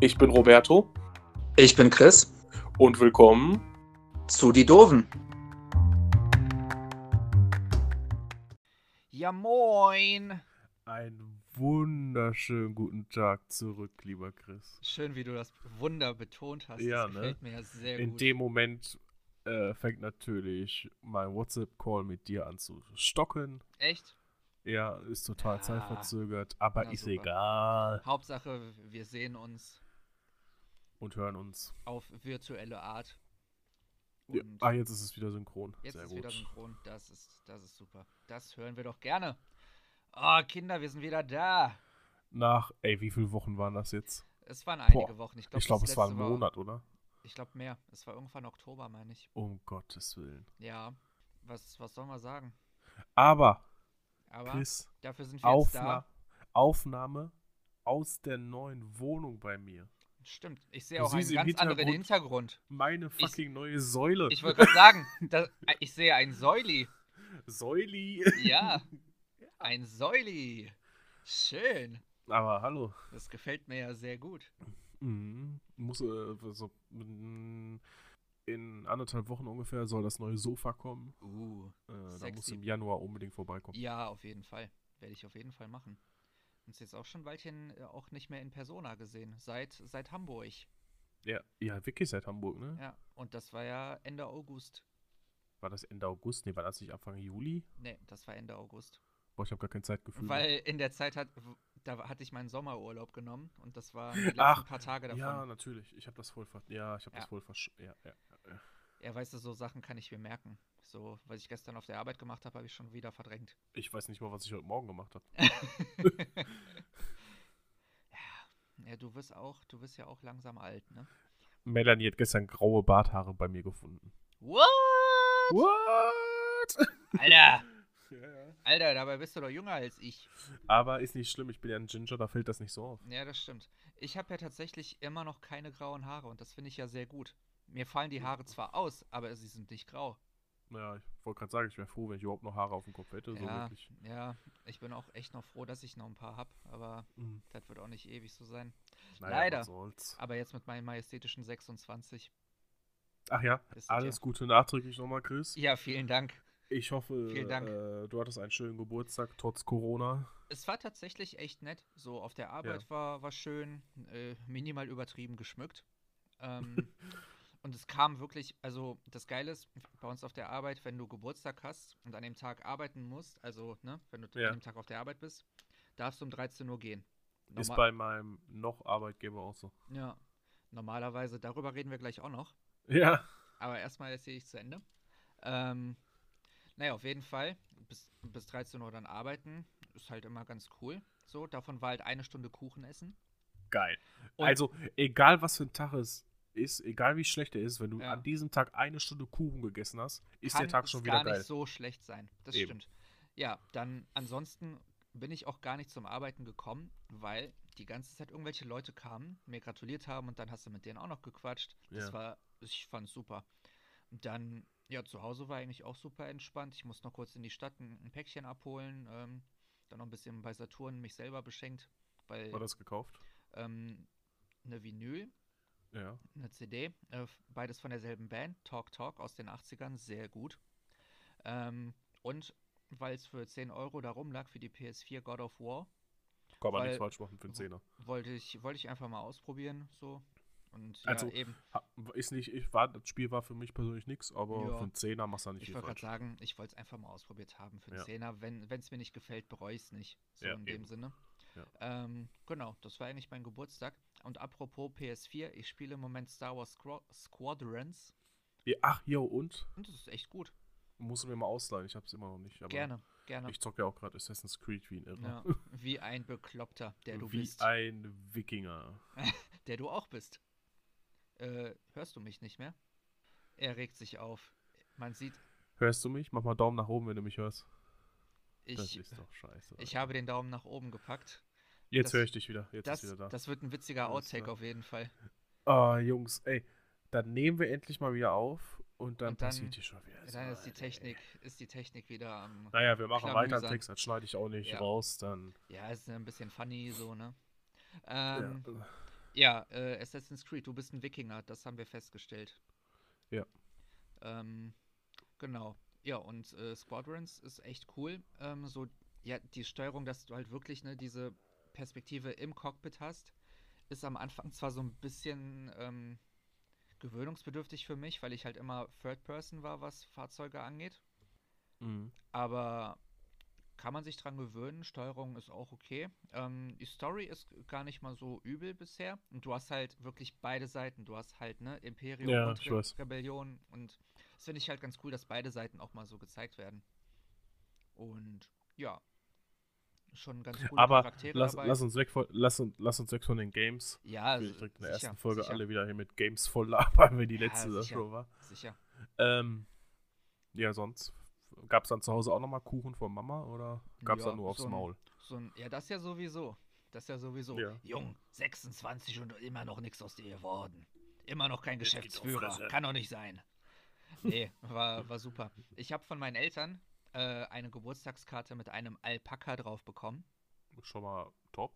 Ich bin Roberto Ich bin Chris. und willkommen. Zu die Doofen. Ja, moin. Einen wunderschönen guten Tag zurück, lieber Chris. Schön, wie du das Wunder betont hast. Ja, das ne? gefällt mir ja sehr In gut. dem Moment äh, fängt natürlich mein WhatsApp-Call mit dir an zu stocken. Echt? Ja, ist total Ja. zeitverzögert, aber Na, ist super. egal. Hauptsache, wir sehen uns Und hören uns. auf virtuelle Art. Ja. Ah, jetzt ist es wieder synchron. jetzt Sehr ist gut. wieder synchron. Das ist, das ist super. Das hören wir doch gerne. Oh, Kinder, wir sind wieder da. Nach, ey, wie viele Wochen waren das jetzt? Es waren einige Boah, Wochen. Ich glaube, Ich glaube, es war ein Monat, oder? ich glaube mehr. Es war irgendwann Oktober, meine ich. Um Gottes Willen. Ja. Was, was soll man sagen? Aber, Aber Chris, dafür sind wir jetzt Aufna da. Aufnahme aus der neuen Wohnung bei mir. Stimmt. Ich sehe auch einen ganz anderen Hintergrund- Hintergrund. Meine fucking neue Säule. Ich wollte gerade sagen, das, ich sehe ein Säuli. Säuli. Ja, ein Säuli. Schön. Aber hallo. Das gefällt mir ja sehr gut. Mhm. Muss, äh, so, mm, in anderthalb Wochen ungefähr soll das neue Sofa kommen. Uh, Äh, da muss im Januar unbedingt vorbeikommen. ja, auf jeden Fall. Werde ich auf jeden Fall machen. Uns jetzt auch schon ein Weilchen äh, auch nicht mehr in Persona gesehen. Seit, seit Hamburg. Ja, ja, wirklich seit Hamburg, ne? Ja, und das war ja Ende August. War das Ende August? Nee, war das nicht Anfang Juli? Nee, das war Ende August. Boah, ich habe gar kein Zeitgefühl. Weil in der Zeit hat, da hatte ich meinen Sommerurlaub genommen und das die letzten Ach, paar Tage davon. ja, natürlich. Ich habe das voll ver Ja, ich habe Ja. das voll versch... Ja, ja, ja. Ja, weißt du, so Sachen kann ich mir merken. So, was ich gestern auf der Arbeit gemacht habe, habe ich schon wieder verdrängt. Ich weiß nicht mal, was ich heute Morgen gemacht habe. ja. ja, du wirst auch, du wirst ja auch langsam alt, ne? Melanie hat gestern graue Barthaare bei mir gefunden. What? What? Alter! ja, ja. Alter, dabei bist du doch jünger als ich. Aber ist nicht schlimm, ich bin ja ein Ginger, da fällt das nicht so auf. Ja, das stimmt. Ich habe ja tatsächlich immer noch keine grauen Haare und das finde ich ja sehr gut. Mir fallen die Haare zwar aus, aber sie sind nicht grau. Naja, ich wollte gerade sagen, ich wäre froh, wenn ich überhaupt noch Haare auf dem Kopf hätte. So ja, wirklich. ja, ich bin auch echt noch froh, dass ich noch ein paar habe, aber Mhm. das wird auch nicht ewig so sein. Naja, Leider. Aber jetzt mit meinen majestätischen 26. Ach ja, alles ihr. Gute nachträglich nochmal, Chris. Ja, vielen Dank. Ich hoffe, Dank. Äh, du hattest einen schönen Geburtstag, trotz Corona. Es war tatsächlich echt nett. So auf der Arbeit war, war schön, äh, minimal übertrieben geschmückt. Ähm, und es kam wirklich, also das Geile ist, bei uns auf der Arbeit, wenn du Geburtstag hast und an dem Tag arbeiten musst, also ne, wenn du Ja. an dem Tag auf der Arbeit bist, darfst du um 13 Uhr gehen. Ist Norma- bei meinem noch Arbeitgeber auch so. ja, normalerweise, darüber reden wir gleich auch noch. Ja. Aber erstmal erzähle ich zu Ende. Ähm, naja, auf jeden Fall, bis, bis 13 Uhr dann arbeiten, ist halt immer ganz cool. So, davon war halt eine Stunde Kuchen essen. Geil. Und- also, egal was für ein Tag es ist, egal wie schlecht er ist, wenn du Ja. an diesem Tag eine Stunde Kuchen gegessen hast, ist kann der Tag schon gar wieder geil. nicht so schlecht sein. Das Eben. stimmt. Ja, dann ansonsten bin ich auch gar nicht zum Arbeiten gekommen, weil die ganze Zeit irgendwelche Leute kamen, mir gratuliert haben und dann hast du mit denen auch noch gequatscht. Das Ja. war, ich fand's super. Und dann, ja, zu Hause war eigentlich auch super entspannt. Ich musste noch kurz in die Stadt ein, ein Päckchen abholen, ähm, dann noch ein bisschen bei Saturn mich selber beschenkt, weil War das gekauft? ähm, eine Vinyl Ja. eine CD, äh, beides von derselben Band, Talk Talk aus den 80ern, sehr gut. Ähm, und weil es für 10 Euro da rumlag für die PS4 God of War, Kann man nichts falsch machen für einen Zehner. wollte ich, wollte ich einfach mal ausprobieren, so. Und Also, ja, eben, Ha- Ist nicht, ich war, das Spiel war für mich persönlich nichts, aber Ja. für einen Zehner machst du nicht ich viel wollte gerade falsch. sagen, ich wollte es einfach mal ausprobiert haben für einen Ja. 10er. Wenn es mir nicht gefällt, bereue ich es nicht. So Ja, in dem eben. Sinne. Ja. Ähm, genau, das war eigentlich mein Geburtstag. Und apropos PS4, ich spiele im Moment Star Wars Squad Squadrons Ja, ach, jo, und? und das ist echt gut. Musst du mir mal ausleihen, ich hab's immer noch nicht. Aber Gerne, gerne. Ich zocke ja auch gerade Assassin's Creed wie ein Irrer. Ja, wie ein Bekloppter, der du wie bist. ein Wikinger. Der du auch bist. Äh, hörst du mich nicht mehr? Er regt sich auf. Man sieht, Hörst du mich? Mach mal Daumen nach oben, wenn du mich hörst. das ich, ist doch scheiße. ich habe den Daumen nach oben gepackt. Jetzt höre ich dich wieder. Jetzt Das, ist wieder da. das wird ein witziger Outtake auf jeden Fall. Ah, Jungs, ey. Dann nehmen wir endlich mal wieder auf und dann, Und dann- passiert hier schon wieder. Dann ist die Technik, ey. ist die Technik wieder am. Naja, wir machen weiter Klamüsern. Text, das schneide ich auch nicht Ja. raus, dann. Ja, ist ein bisschen funny so, ne? Ähm, Ja, äh, Assassin's Creed, du bist ein Wikinger, das haben wir festgestellt. Ja. Ähm, genau. Ja, und äh, Squadrons ist echt cool. Ähm, so, ja, die Steuerung, dass du halt wirklich ne, diese Perspektive im Cockpit hast, ist am Anfang zwar so ein bisschen ähm, gewöhnungsbedürftig für mich, weil ich halt immer Third Person war, was Fahrzeuge angeht. Mhm. Aber kann man sich dran gewöhnen. Steuerung ist auch okay. Ähm, die Story ist gar nicht mal so übel bisher. Und du hast halt wirklich beide Seiten. Du hast halt, ne, Imperium Ja, und Re. Rebellion. Und das finde ich halt ganz cool, dass beide Seiten auch mal so gezeigt werden. Und ja. Schon ganz coole Aber Charaktere lass, dabei. lass, uns weg von, lass, lass uns weg von den Games. ja, Ich will s- direkt in der sicher, ersten Folge sicher, alle wieder hier mit Games voll labern, wenn die Ja, letzte schon war. Sicher. Ähm, ja, sonst. Gab es dann zu Hause auch nochmal Kuchen von Mama oder gab es Ja, dann nur aufs so ein- Maul? So ein, ja, das ja sowieso. Das ja sowieso. Ja. Jung, 26 und immer noch nichts aus dir geworden. Immer noch kein Geschäftsführer. Kann doch nicht sein. Nee, war, war super. Ich habe von meinen Eltern äh, eine Geburtstagskarte mit einem Alpaka drauf bekommen. Schon mal top.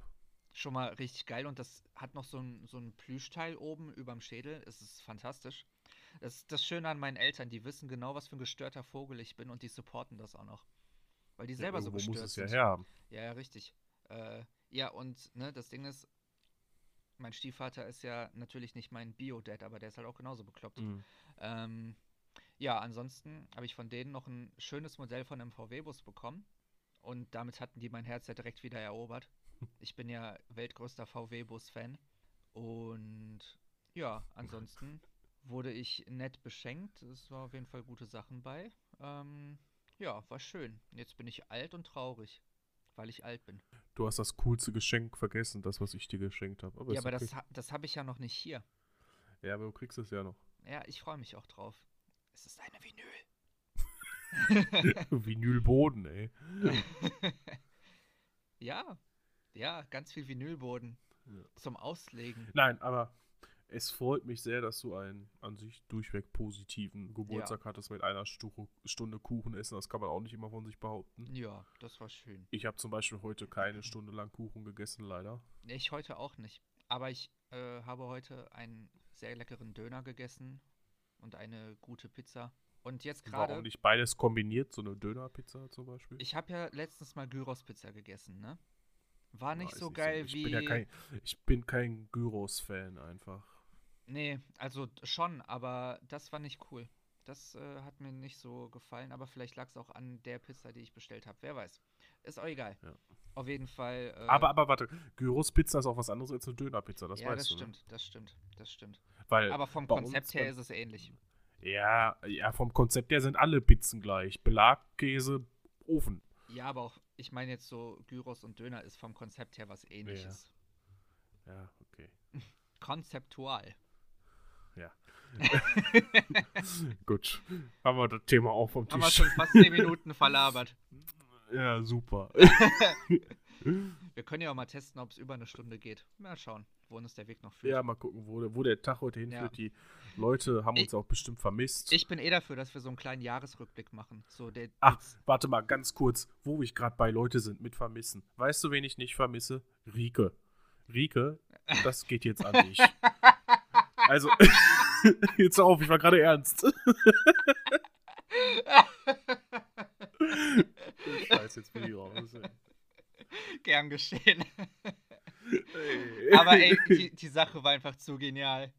Schon mal richtig geil und das hat noch so ein, so ein Plüschteil oben überm Schädel. Es ist fantastisch. Das ist das Schöne an meinen Eltern, die wissen genau, was für ein gestörter Vogel ich bin und die supporten das auch noch. Weil die selber so Irgendwo gestört muss es ja sind. herhaben. Ja, ja, richtig. Äh, ja, und ne, das Ding ist, mein Stiefvater ist ja natürlich nicht mein Bio-Dad, aber der ist halt auch genauso bekloppt. Mhm. Ähm, ja, ansonsten habe ich von denen noch ein schönes Modell von einem VW-Bus bekommen. Und damit hatten die mein Herz ja direkt wieder erobert. Ich bin ja weltgrößter VW-Bus-Fan. Und ja, ansonsten wurde ich nett beschenkt. Es war auf jeden Fall gute Sachen bei. Ähm, ja, war schön. Jetzt bin ich alt und traurig, weil ich alt bin. Du hast das coolste Geschenk vergessen, das, was ich dir geschenkt habe. Ja, aber okay. das, das habe ich ja noch nicht hier. Ja, aber du kriegst es ja noch. Ja, ich freue mich auch drauf. Es ist eine Vinyl. Vinylboden, ey. ja, ja, ganz viel Vinylboden Ja. zum Auslegen. Nein, aber es freut mich sehr, dass du einen an sich durchweg positiven Geburtstag hattest mit einer Stu Stunde Kuchen essen. Das kann man auch nicht immer von sich behaupten. Ja, das war schön. Ich habe zum Beispiel heute keine Stunde lang Kuchen gegessen, leider. Ich heute auch nicht. Aber ich äh, habe heute einen sehr leckeren Döner gegessen und eine gute Pizza. Und jetzt Warum gerade, nicht beides kombiniert, so eine Dönerpizza zum Beispiel? ich habe ja letztens mal Gyros-Pizza gegessen, ne? War nicht Weiß so ich geil Ich wie. bin ja kein, ich bin kein Gyros-Fan einfach. Nee, also schon, aber das war nicht cool. Das äh, hat mir nicht so gefallen, aber vielleicht lag es auch an der Pizza, die ich bestellt habe. Wer weiß. Ist auch egal. Ja. Auf jeden Fall. Äh, Aber, aber warte, Gyros-Pizza ist auch was anderes als eine Dönerpizza, das ja, weißt das du. stimmt, das stimmt, das stimmt. Ne? Weil Aber vom Konzept her ist es ähnlich. Ja, ja, vom Konzept her sind alle Pizzen gleich. Belag, Käse, Ofen. Ja, aber auch, ich meine jetzt so Gyros und Döner ist vom Konzept her was ähnliches. Ja, okay. Konzeptual. Gut. Haben wir das Thema auch vom Haben wir Tisch. schon fast 10 Minuten verlabert. Ja, super. Wir können ja auch mal testen, ob es über eine Stunde geht. Mal schauen, wohin uns der Weg noch führt. ja, mal gucken, wo, der- wo der Tag heute hinführt. Ja. Die Leute haben Ich- uns auch bestimmt vermisst. Ich bin eh dafür, dass wir so einen kleinen Jahresrückblick machen. So der, Ach, warte mal, ganz kurz, wo ich gerade bei Leute sind mit Vermissen. Weißt du, wen ich nicht vermisse? Rike. Rike, das geht jetzt an dich. Also, jetzt hör auf, ich war gerade ernst. Scheiße, jetzt bin ich raus. Gern geschehen. Ey. Aber ey, die, die Sache war einfach zu genial.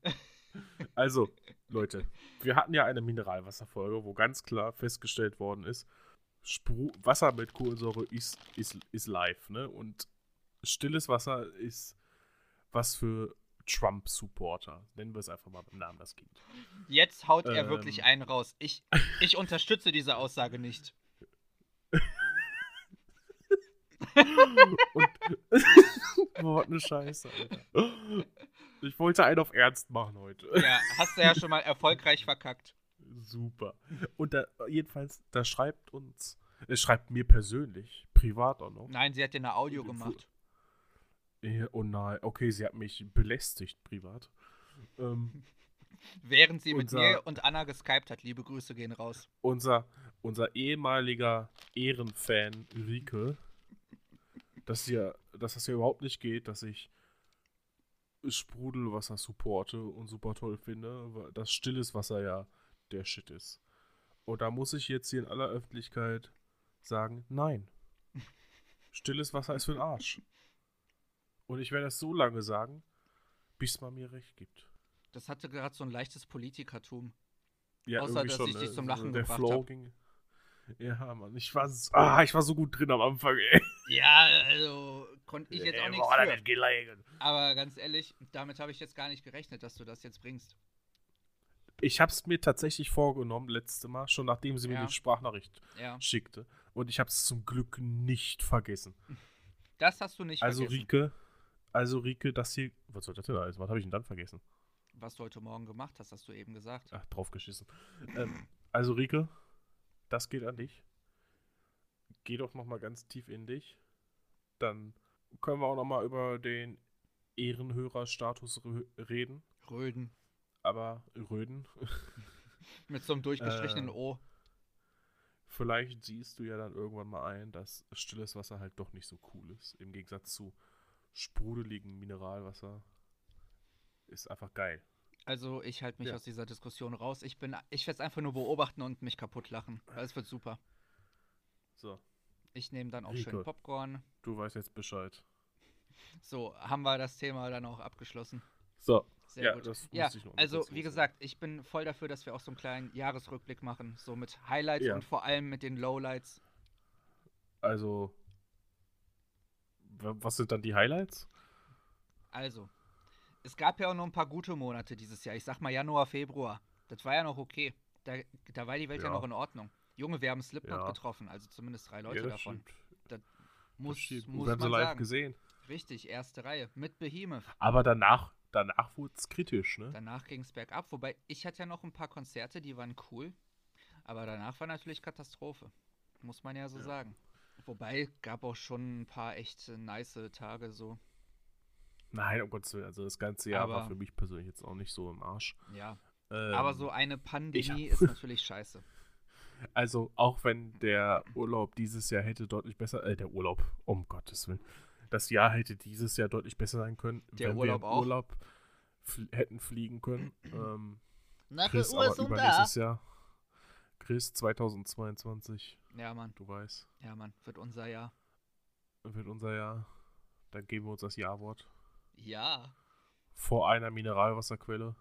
Also, Leute, wir hatten ja eine Mineralwasserfolge, wo ganz klar festgestellt worden ist, Spru Wasser mit Kohlensäure ist, ist, ist live, ne? Und stilles Wasser ist was für Trump-Supporter. Nennen wir es einfach mal beim Namen das Kind. Jetzt haut er Ähm. wirklich einen raus. Ich, ich unterstütze diese Aussage nicht. Und Boah, ne Scheiße, Alter. Ich wollte einen auf Ernst machen heute. Ja, hast du ja schon mal erfolgreich verkackt. Super. Und da, jedenfalls, da schreibt uns, es schreibt mir persönlich, privat auch noch. Nein, sie hat dir eine Audio gemacht. Oh nein, okay, sie hat mich belästigt privat. Ähm, Während sie mit Unser- mir und Anna geskypt hat. Liebe Grüße gehen raus. unser, unser ehemaliger Ehrenfan Rike, dass, hier, dass das hier überhaupt nicht geht, dass ich Sprudelwasser supporte und super toll finde, weil das stilles Wasser ja der Shit ist. Und da muss ich jetzt hier in aller Öffentlichkeit sagen, nein. Stilles Wasser ist für den Arsch. Und ich werde das so lange sagen, bis man mir recht gibt. Das hatte gerade so ein leichtes Politikertum. Ja, Außer, dass schon, ich dich ne? zum Lachen Der gebracht Flow hab. ging. Ja, Mann, ich war, s- ah, ich war so gut drin am Anfang, ey. Ja, also konnte ich jetzt auch nichts für. gelegen. Aber ganz ehrlich, damit habe ich jetzt gar nicht gerechnet, dass du das jetzt bringst. Ich habe es mir tatsächlich vorgenommen, letzte Mal, schon nachdem sie mir Ja. die Sprachnachricht Ja, schickte. Und ich habe es zum Glück nicht vergessen. das hast du nicht Also vergessen. Rike, also Rike, das hier, was soll das denn alles? Was habe ich denn dann vergessen? Was du heute Morgen gemacht hast, hast du eben gesagt. Ach, draufgeschissen. ähm, also Rike, das geht an dich. Geh doch noch mal ganz tief in dich. Dann können wir auch noch mal über den Ehrenhörerstatus reden. Röden. Aber Röden, Mit so einem durchgestrichenen Äh, O. vielleicht siehst du ja dann irgendwann mal ein, dass stilles Wasser halt doch nicht so cool ist. Im Gegensatz zu sprudeligen Mineralwasser. Ist einfach geil. Also ich halte mich Ja. aus dieser Diskussion raus. Ich bin, ich werde es einfach nur beobachten und mich kaputt lachen. Es wird super. So, Ich nehme dann auch schön Rico. Popcorn. du weißt jetzt Bescheid. So, haben wir das Thema dann auch abgeschlossen. So, Sehr ja, gut. das Ja, ich noch also wie gesagt, ich bin voll dafür, dass wir auch so einen kleinen Jahresrückblick machen. So mit Highlights Ja. und vor allem mit den Lowlights. Also, wa- was sind dann die Highlights? Also, es gab ja auch noch ein paar gute Monate dieses Jahr. Ich sag mal Januar, Februar. Das war ja noch okay. Da, da war die Welt ja. Ja. noch in Ordnung. Junge, wir haben Slipknot Ja. getroffen, also zumindest drei Leute ja, das davon. stimmt. Muss, das muss wir haben sie live sagen. gesehen. Richtig, erste Reihe. Mit Behemoth. Aber danach, danach wurde es kritisch, ne? Danach ging es bergab. Wobei, ich hatte ja noch ein paar Konzerte, die waren cool. Aber danach war natürlich Katastrophe. Muss man ja so Ja. sagen. Wobei, gab auch schon ein paar echt nice Tage so. Nein, um Gottes Willen. Also das ganze Jahr war Aber- für mich persönlich jetzt auch nicht so im Arsch. Ja. Ähm, Aber so eine Pandemie hab- ist natürlich scheiße. Also auch wenn der Urlaub dieses Jahr hätte deutlich besser, äh, der Urlaub, um Gottes Willen, das Jahr hätte dieses Jahr deutlich besser sein können, Der wenn Urlaub wir auch. Urlaub fl hätten fliegen können. ähm, Nach Chris, aber und da. übernächstes Jahr. Chris, 2022, Ja, Mann. du weißt, Ja, Mann. Wird unser Jahr. wird unser Jahr. Dann geben wir uns das Ja-Wort. Ja. Vor einer Mineralwasserquelle.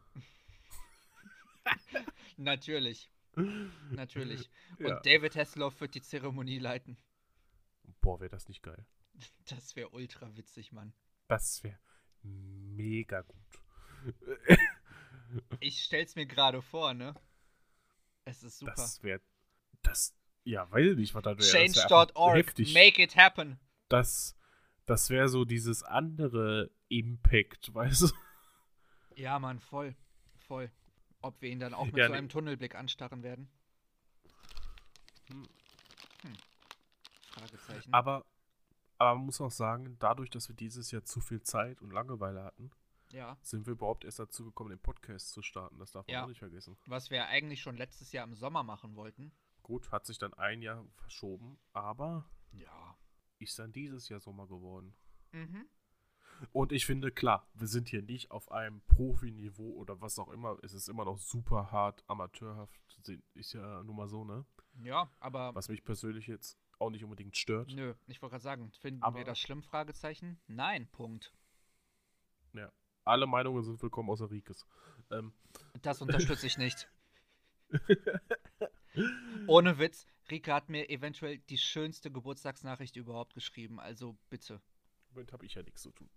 Natürlich. Natürlich. Ja. Und David Hasselhoff wird die Zeremonie leiten. Boah, wäre das nicht geil. Das wäre ultra witzig, Mann. Das wäre mega gut. Ich stell's mir gerade vor, ne? Es ist super. Das wäre. Das. Ja, weiß ich nicht, was das wäre. Change.org. Make it happen. Das, das wäre so dieses andere Impact, weißt du? Ja, Mann, voll. Voll. Ob wir ihn dann auch mit Ja, so ne- einem Tunnelblick anstarren werden? Hm. Hm. Fragezeichen. Aber, aber man muss auch sagen, dadurch, dass wir dieses Jahr zu viel Zeit und Langeweile hatten, ja. sind wir überhaupt erst dazu gekommen, den Podcast zu starten. Das darf man Ja. auch nicht vergessen. Was wir eigentlich schon letztes Jahr im Sommer machen wollten. Gut, hat sich dann ein Jahr verschoben, aber Ja. ist dann dieses Jahr Sommer geworden. Mhm. Und ich finde, klar, wir sind hier nicht auf einem Profiniveau oder was auch immer. Es ist immer noch super hart, amateurhaft. Ist ja nun mal so, ne? Ja, aber Was mich persönlich jetzt auch nicht unbedingt stört. nö, ich wollte gerade sagen, finden Aber- wir das schlimm? Fragezeichen? Nein, Punkt. Ja. Alle Meinungen sind willkommen außer Rikes. Ähm, Das unterstütze ich nicht. Ohne Witz, Rika hat mir eventuell die schönste Geburtstagsnachricht überhaupt geschrieben, also bitte. damit habe ich ja nichts zu tun.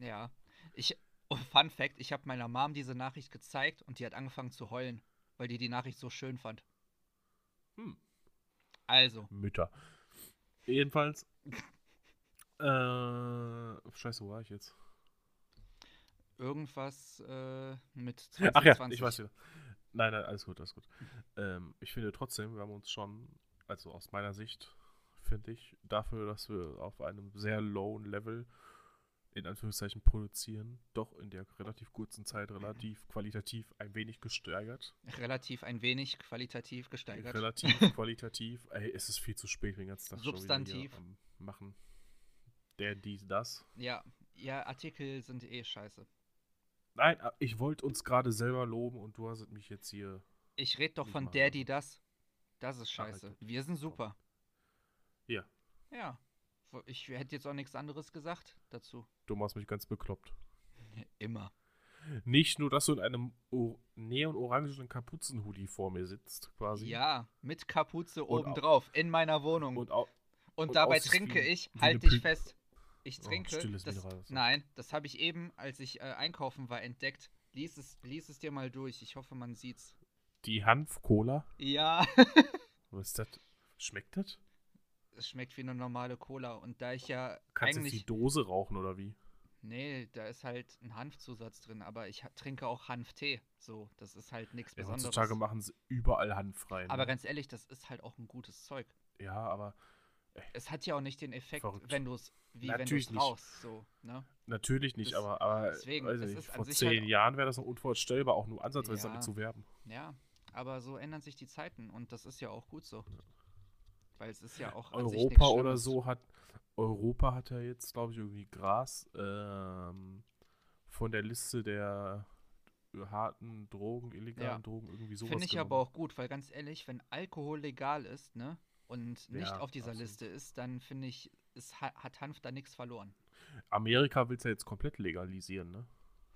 Ja. Ich, oh, Fun Fact, ich habe meiner Mom diese Nachricht gezeigt und die hat angefangen zu heulen, weil die die Nachricht so schön fand. Hm. Also, Mütter. Jedenfalls. Äh, scheiße, wo war ich jetzt? irgendwas äh, mit Ach ja, 2020. ich weiß wieder. Nein, nein, alles gut, alles gut. Ähm, ich finde trotzdem, wir haben uns schon, also aus meiner Sicht, finde ich, dafür, dass wir auf einem sehr lowen Level in Anführungszeichen produzieren, doch in der relativ kurzen Zeit relativ qualitativ ein wenig gesteigert. Relativ ein wenig qualitativ gesteigert. Relativ qualitativ. Ey, es ist viel zu spät, den ganzen Tag schon Substantiv. am machen. Der, dies, das. Ja, ja, Artikel sind eh scheiße. Nein, ich wollte uns gerade selber loben und du hast mich jetzt hier. Ich rede doch von machen. der, die das. Das ist Ah, scheiße. Wir sind super. Ja. Ja. Ich hätte jetzt auch nichts anderes gesagt dazu. Du machst mich ganz bekloppt. Immer. Nicht nur, dass du in einem neon-orangenen Kapuzenhoodie vor mir sitzt, quasi. Ja, mit Kapuze Und obendrauf in meiner Wohnung. Und, Und und dabei trinke wie- ich, halt dich fest. Ich Oh, trinke. stilles das, nein, das habe ich eben, als ich äh, einkaufen war, entdeckt. Lies es, lies es dir mal durch. Ich hoffe, man sieht's. Die Hanf-Cola. Ja. Was ist das? Schmeckt das? Es schmeckt wie eine normale Cola. Und da ich ja Kannst du eigentlich. die Dose rauchen oder wie? Nee, da ist halt ein Hanfzusatz drin, aber ich trinke auch Hanftee. So, das ist halt nichts Ja, Besonderes. heutzutage machen sie überall Hanf rein. aber ne? ganz ehrlich, das ist halt auch ein gutes Zeug. Ja, aber Es hat ja auch nicht den Effekt, Verrückt. wenn du es wie Natürlich wenn nicht. du es rauchst, so, ne? natürlich nicht, Das- aber, aber deswegen, nicht, vor zehn halt- Jahren wäre das noch unvorstellbar, auch nur ansatzweise Ja. damit zu werben. Ja, aber so ändern sich die Zeiten und das ist ja auch gut so. Weil es ist ja auch Europa oder so hat Europa hat ja jetzt, glaube ich, irgendwie Gras ähm, von der Liste der harten Drogen, illegalen Ja. Drogen, irgendwie sowas. Finde ich genommen. aber auch gut, weil ganz ehrlich, wenn Alkohol legal ist, ne, und nicht Ja, auf dieser absolut. Liste ist, dann finde ich, es ha hat Hanf da nichts verloren. Amerika will es ja jetzt komplett legalisieren, ne?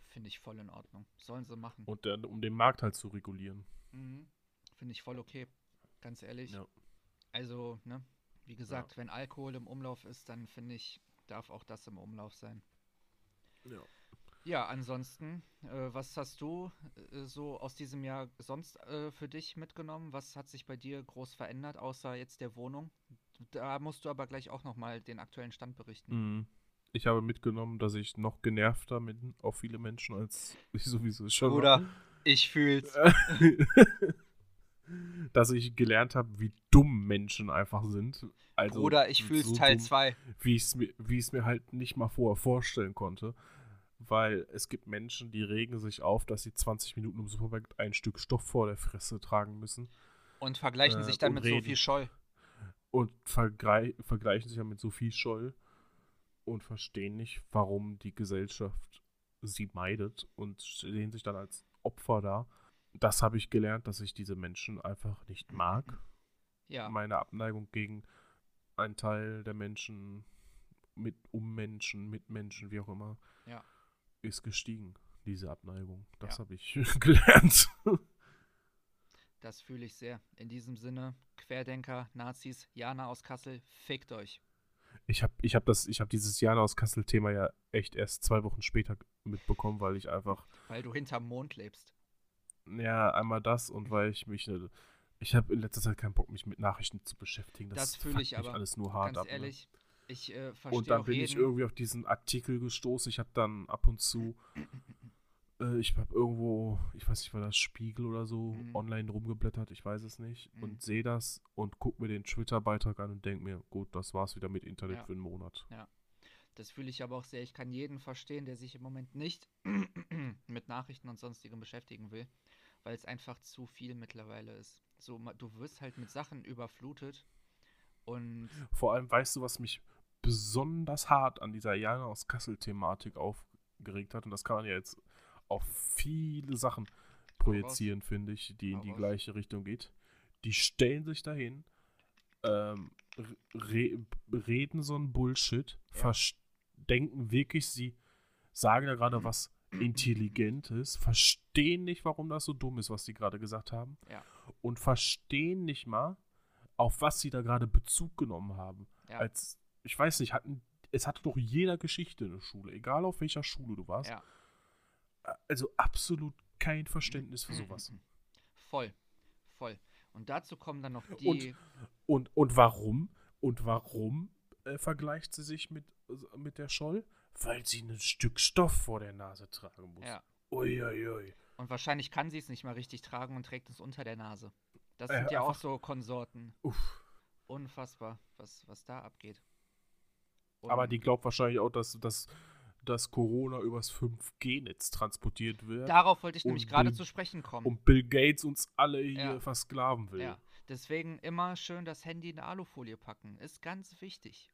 Finde ich voll in Ordnung. Sollen sie machen. Und dann, um den Markt halt zu regulieren. Mhm. Finde ich voll okay. Ganz ehrlich. Ja. Also, ne, wie gesagt, wenn Alkohol im Umlauf ist, dann finde ich, darf auch das im Umlauf sein. Ja. Ja, ansonsten, äh, was hast du äh, so aus diesem Jahr sonst äh, für dich mitgenommen? Was hat sich bei dir groß verändert, außer jetzt der Wohnung? Da musst du aber gleich auch nochmal den aktuellen Stand berichten. Mhm. Ich habe mitgenommen, dass ich noch genervter bin auf viele Menschen, als ich sowieso schon war. Bruder, ich fühl's. dass ich gelernt habe, wie dumm Menschen einfach sind. Also Bruder, ich fühl's so Teil dumm, 2. Wie ich es mir, wie mir halt nicht mal vorher vorstellen konnte. Weil es gibt Menschen, die regen sich auf, dass sie 20 Minuten im Supermarkt ein Stück Stoff vor der Fresse tragen müssen Und vergleichen Äh, sich dann mit reden. Sophie Scholl. und vergrei vergleichen sich ja mit Sophie Scholl und verstehen nicht, warum die Gesellschaft sie meidet und sehen sich dann als Opfer da. Das habe ich gelernt, dass ich diese Menschen einfach nicht mag. Ja, Meine Abneigung gegen einen Teil der Menschen, mit um Menschen, mit Menschen, wie auch immer, Ja. ist gestiegen. Diese Abneigung. Das Ja. habe ich gelernt. das fühle ich sehr. In diesem Sinne, Querdenker, Nazis, Jana aus Kassel, fickt euch. Ich habe ich hab das, ich habe dieses Jana aus Kassel-Thema ja echt erst zwei Wochen später mitbekommen, weil ich einfach, Weil du hinterm Mond lebst. Ja, einmal das und weil ich mich, ne- ich habe in letzter Zeit keinen Bock, mich mit Nachrichten zu beschäftigen. Das, Das fühle ich aber. alles nur hart Ganz ab. ne? ehrlich, ich äh, verstehe Und dann bin jeden. ich irgendwie auf diesen Artikel gestoßen. Ich habe dann ab und zu, äh, ich habe irgendwo, ich weiß nicht, war das Spiegel oder so, Mhm. online rumgeblättert, ich weiß es nicht. Mhm. Und sehe das und gucke mir den Twitter-Beitrag an und denke mir, gut, das war's wieder mit Internet Ja. für einen Monat. Das fühle ich aber auch sehr. Ich kann jeden verstehen, der sich im Moment nicht mit Nachrichten und sonstigem beschäftigen will, weil es einfach zu viel mittlerweile ist. So, du wirst halt mit Sachen überflutet und Vor allem, weißt du, was mich besonders hart an dieser Jana aus Kassel-Thematik aufgeregt hat? Und das kann man ja jetzt auf viele Sachen projizieren, finde ich, die in die gleiche Richtung geht. Die stellen sich dahin, ähm, re reden so einen Bullshit, Ja. verst- denken wirklich, sie sagen da gerade was Intelligentes, verstehen nicht, warum das so dumm ist, was sie gerade gesagt haben. Ja. Und verstehen nicht mal, auf was sie da gerade Bezug genommen haben. Ja. Als, ich weiß nicht, hatten, es hatte doch jeder Geschichte in der Schule, egal auf welcher Schule du warst. ja. Also absolut kein Verständnis für sowas. Voll, voll. Und dazu kommen dann noch die. Und- Und, und warum? Und warum äh, vergleicht sie sich mit, mit der Scholl? Weil sie ein Stück Stoff vor der Nase tragen muss. ja. Uiuiui. Und wahrscheinlich kann sie es nicht mal richtig tragen und trägt es unter der Nase. Das Äh, sind ja auch so Konsorten. Uff. Unfassbar, was, was da abgeht. Aber Und die glaubt wahrscheinlich auch, dass, dass, dass Corona übers 5G-Netz transportiert wird. Darauf wollte ich nämlich gerade zu sprechen kommen. und Bill Gates uns alle hier Ja. versklaven will. Ja, deswegen immer schön das Handy in eine Alufolie packen. Ist ganz wichtig.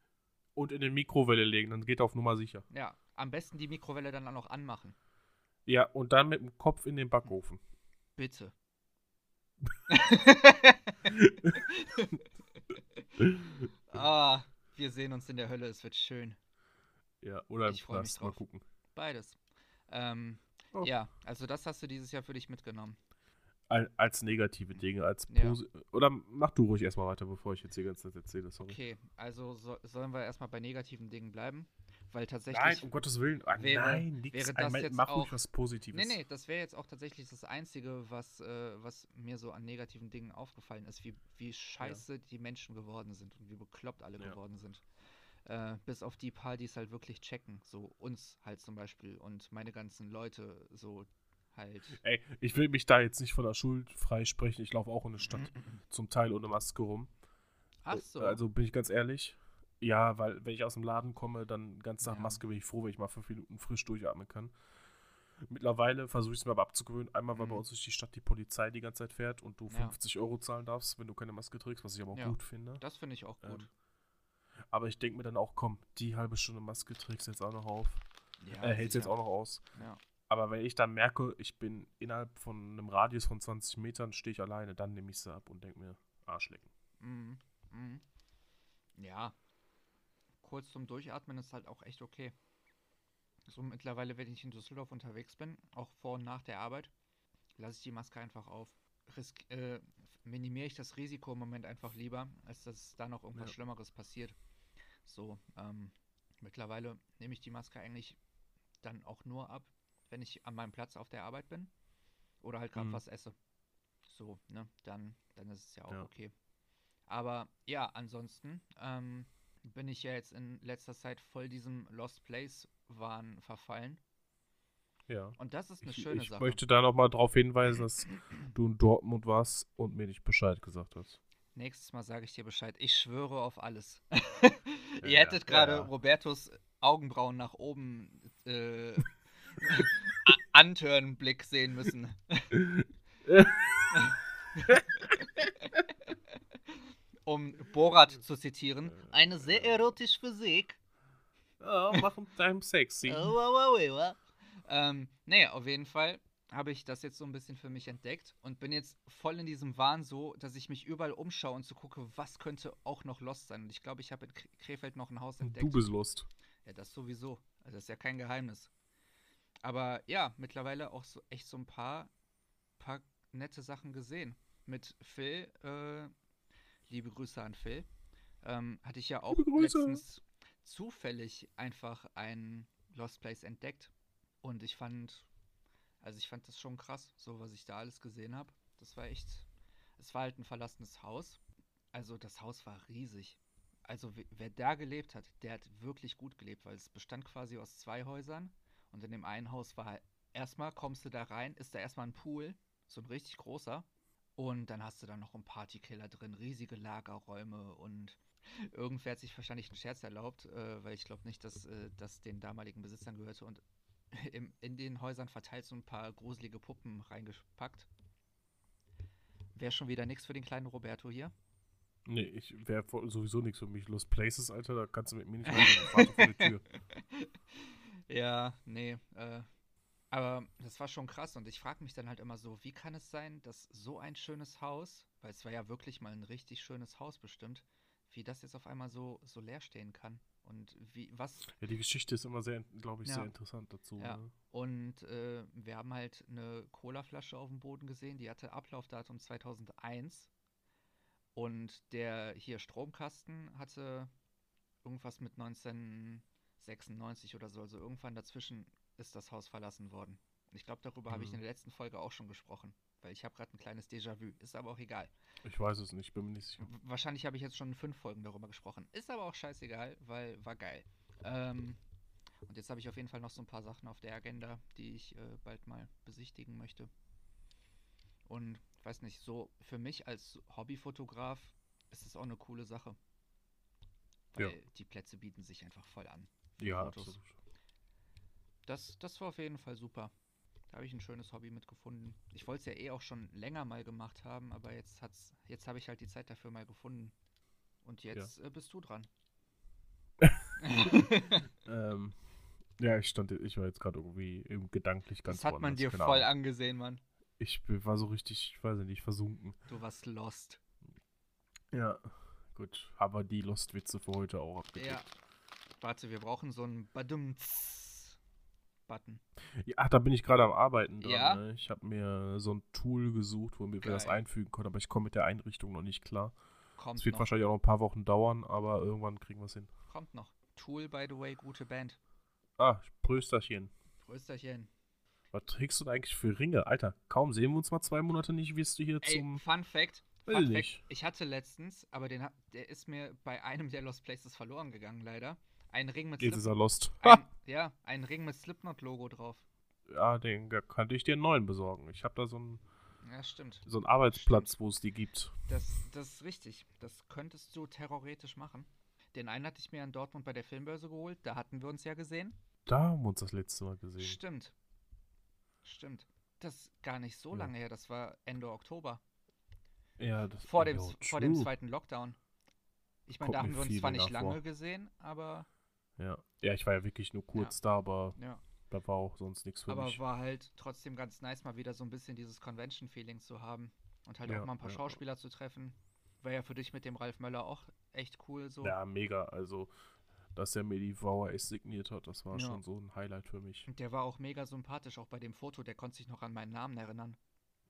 Und in den Mikrowelle legen, dann geht er auf Nummer sicher. Ja, am besten die Mikrowelle dann auch noch anmachen. Ja, und dann mit dem Kopf in den Backofen. Bitte. ah, wir sehen uns in der Hölle, es wird schön. Ja, oder im Ich Knast, mal gucken. Beides. Ähm, Oh. Ja, also das hast du dieses Jahr für dich mitgenommen. Al- Als negative Dinge, als Ja. Oder mach du ruhig erstmal weiter, bevor ich jetzt die ganze Zeit erzähle, sorry. Okay, also so, sollen wir erstmal bei negativen Dingen bleiben? Weil tatsächlich. Nein, um Gottes Willen. Ah, wäre- nein, nix. wäre das jetzt mach ruhig auch- was Positives. Nee, nee, das wäre jetzt auch tatsächlich das Einzige, was, äh, was mir so an negativen Dingen aufgefallen ist, wie, wie scheiße die Menschen geworden sind und wie bekloppt alle Ja. geworden sind. Äh, bis auf die paar, die es halt wirklich checken. So uns halt zum Beispiel und meine ganzen Leute so halt. Ey, ich will mich da jetzt nicht von der Schuld freisprechen. Ich laufe auch in der Stadt zum Teil ohne Maske rum. Ach so. Also bin ich ganz ehrlich. Ja, weil wenn ich aus dem Laden komme, dann ganz nach Ja. Maske bin ich froh, wenn ich mal fünf Minuten frisch durchatmen kann. Mittlerweile versuche ich es mir aber abzugewöhnen. Einmal, weil Mhm. bei uns durch die Stadt die Polizei die ganze Zeit fährt und du Ja. 50 Euro zahlen darfst, wenn du keine Maske trägst, was ich aber auch Ja. gut finde. das finde ich auch gut. Ähm, aber ich denke mir dann auch, komm, die halbe Stunde Maske trägst du jetzt auch noch auf. ja, äh, hältst jetzt auch noch aus. Aber wenn ich dann merke, ich bin innerhalb von einem Radius von 20 Metern, stehe ich alleine, dann nehme ich sie ab und denke mir, Arschlecken. Mhm. Mhm. Ja. Kurz zum Durchatmen ist halt auch echt okay. So mittlerweile, wenn ich in Düsseldorf unterwegs bin, auch vor und nach der Arbeit, lasse ich die Maske einfach auf. Risk, äh, minimiere ich das Risiko im Moment einfach lieber, als dass da noch irgendwas Ja. Schlimmeres passiert. So, ähm, mittlerweile nehme ich die Maske eigentlich dann auch nur ab, wenn ich an meinem Platz auf der Arbeit bin oder halt gerade Mhm. was esse. So, ne, dann, dann ist es ja auch Ja. okay. Aber ja, ansonsten ähm, bin ich ja jetzt in letzter Zeit voll diesem Lost Place Wahn verfallen. Ja. Und das ist eine Ich, schöne ich Sache. möchte da nochmal darauf hinweisen, dass du in Dortmund warst und mir nicht Bescheid gesagt hast. Nächstes Mal sage ich dir Bescheid. Ich schwöre auf alles. Ihr Ja, hättet gerade ja. Robertos Augenbrauen nach oben äh, A- Anturn-Blick sehen müssen. um Borat zu zitieren. Eine sehr erotische Physik. Ja, mach deinem sexy. Oh, Ähm, nee, auf jeden Fall habe ich das jetzt so ein bisschen für mich entdeckt und bin jetzt voll in diesem Wahn so, dass ich mich überall umschaue und so gucke, was könnte auch noch lost sein. Und ich glaube, ich habe in Kre- Krefeld noch ein Haus entdeckt. Du bist Lust. Ja, das sowieso. Also das ist ja kein Geheimnis. Aber ja, mittlerweile auch so echt so ein paar, paar nette Sachen gesehen. Mit Phil, äh, liebe Grüße an Phil, ähm, hatte ich ja auch letztens zufällig einfach ein Lost Place entdeckt. Und ich fand, also ich fand das schon krass, so was ich da alles gesehen habe. Das war echt, es war halt ein verlassenes Haus. Also das Haus war riesig. Also we- wer da gelebt hat, der hat wirklich gut gelebt, weil es bestand quasi aus zwei Häusern. Und in dem einen Haus war erstmal kommst du da rein, ist da erstmal ein Pool, so ein richtig großer. Und dann hast du da noch einen Partykeller drin, riesige Lagerräume und irgendwer hat sich wahrscheinlich einen Scherz erlaubt, äh, weil ich glaube nicht, dass äh, das den damaligen Besitzern gehörte und im, in den Häusern verteilt so ein paar gruselige Puppen reingepackt. Wäre schon wieder nichts für den kleinen Roberto hier. Nee, ich wäre sowieso nichts für mich. Lost Places, Alter, da kannst du mit mir nicht reden. Ich warte vor der Tür. Ja, nee, äh, aber das war schon krass und ich frage mich dann halt immer so, wie kann es sein, dass so ein schönes Haus, weil es war ja wirklich mal ein richtig schönes Haus bestimmt, wie das jetzt auf einmal so, so leer stehen kann und wie, was, Ja, die Geschichte ist immer sehr, glaube ich, Ja. sehr interessant dazu. Ja. Ne? und äh, wir haben halt eine Colaflasche auf dem Boden gesehen, die hatte Ablaufdatum 2001 und der hier Stromkasten hatte irgendwas mit 1996 oder so, also irgendwann dazwischen ist das Haus verlassen worden. Ich glaube, darüber habe ich Mhm. in der letzten Folge auch schon gesprochen, weil ich habe gerade ein kleines Déjà-vu, ist aber auch egal. Ich weiß es nicht, bin mir nicht sicher. Wahrscheinlich habe ich jetzt schon in fünf Folgen darüber gesprochen. Ist aber auch scheißegal, weil war geil. Ähm, und jetzt habe ich auf jeden Fall noch so ein paar Sachen auf der Agenda, die ich äh, bald mal besichtigen möchte. Und weiß nicht, so für mich als Hobbyfotograf ist es auch eine coole Sache. Weil Ja. die Plätze bieten sich einfach voll an. Ja, Fotos. absolut. Das, das war auf jeden Fall super. Da habe ich ein schönes Hobby mitgefunden. Ich wollte es ja eh auch schon länger mal gemacht haben, aber jetzt hat's, jetzt habe ich halt die Zeit dafür mal gefunden. Und jetzt äh, bist du dran. Ähm, Ja, ich stand, ich war jetzt gerade irgendwie im gedanklich ganz Das hat man dir keine voll angesehen, Mann. Ich war so richtig, ich weiß nicht, versunken. Du warst lost. Ja, gut. Haben wir die Lost-Witze für heute auch abgedeckt. Ja. Warte, wir brauchen so einen Badumts-Button. Ja, ach, da bin ich gerade am Arbeiten dran. Ja? Ne? Ich habe mir so ein Tool gesucht, womit wir das einfügen können, aber ich komme mit der Einrichtung noch nicht klar. Kommt Es wird noch. wahrscheinlich auch noch ein paar Wochen dauern, aber irgendwann kriegen wir es hin. Kommt noch. Tool, by the way, gute Band. Ah, Prösterchen. Prösterchen. Was trägst du da eigentlich für Ringe? Alter, kaum sehen wir uns mal zwei Monate nicht, wirst du hier Ey, zum. Fun Fact. Fun ich Fact. Ich hatte letztens, aber den, der ist mir bei einem der Lost Places verloren gegangen, leider. Ein Ring mit Jetzt ist Slip er lost. ein, Ja, ein Ring mit Slipknot-Logo drauf. Ja, den könnte ich dir einen neuen besorgen. Ich habe da so einen, Ja, stimmt. so einen Arbeitsplatz, wo es die gibt. Das, das ist richtig. Das könntest du theoretisch machen. Den einen hatte ich mir in Dortmund bei der Filmbörse geholt. Da hatten wir uns ja gesehen. Da haben wir uns das letzte Mal gesehen. Stimmt. Stimmt. Das ist gar nicht so Ja. lange her. Das war Ende Oktober. Ja, das Vor dem, vor dem zweiten Lockdown. Ich meine, da haben wir uns zwar nicht lange vor. gesehen, aber Ja. ja, ich war ja wirklich nur kurz da, aber ja. da war auch sonst nichts für Aber mich. war halt trotzdem ganz nice, mal wieder so ein bisschen dieses Convention-Feeling zu haben. Und halt Ja, auch mal ein paar ja. Schauspieler zu treffen. War ja für dich mit dem Ralf Möller auch echt cool so. Ja, mega. Also, dass er mir die VHS signiert hat, das war Ja. schon so ein Highlight für mich. Und der war auch mega sympathisch, auch bei dem Foto. Der konnte sich noch an meinen Namen erinnern.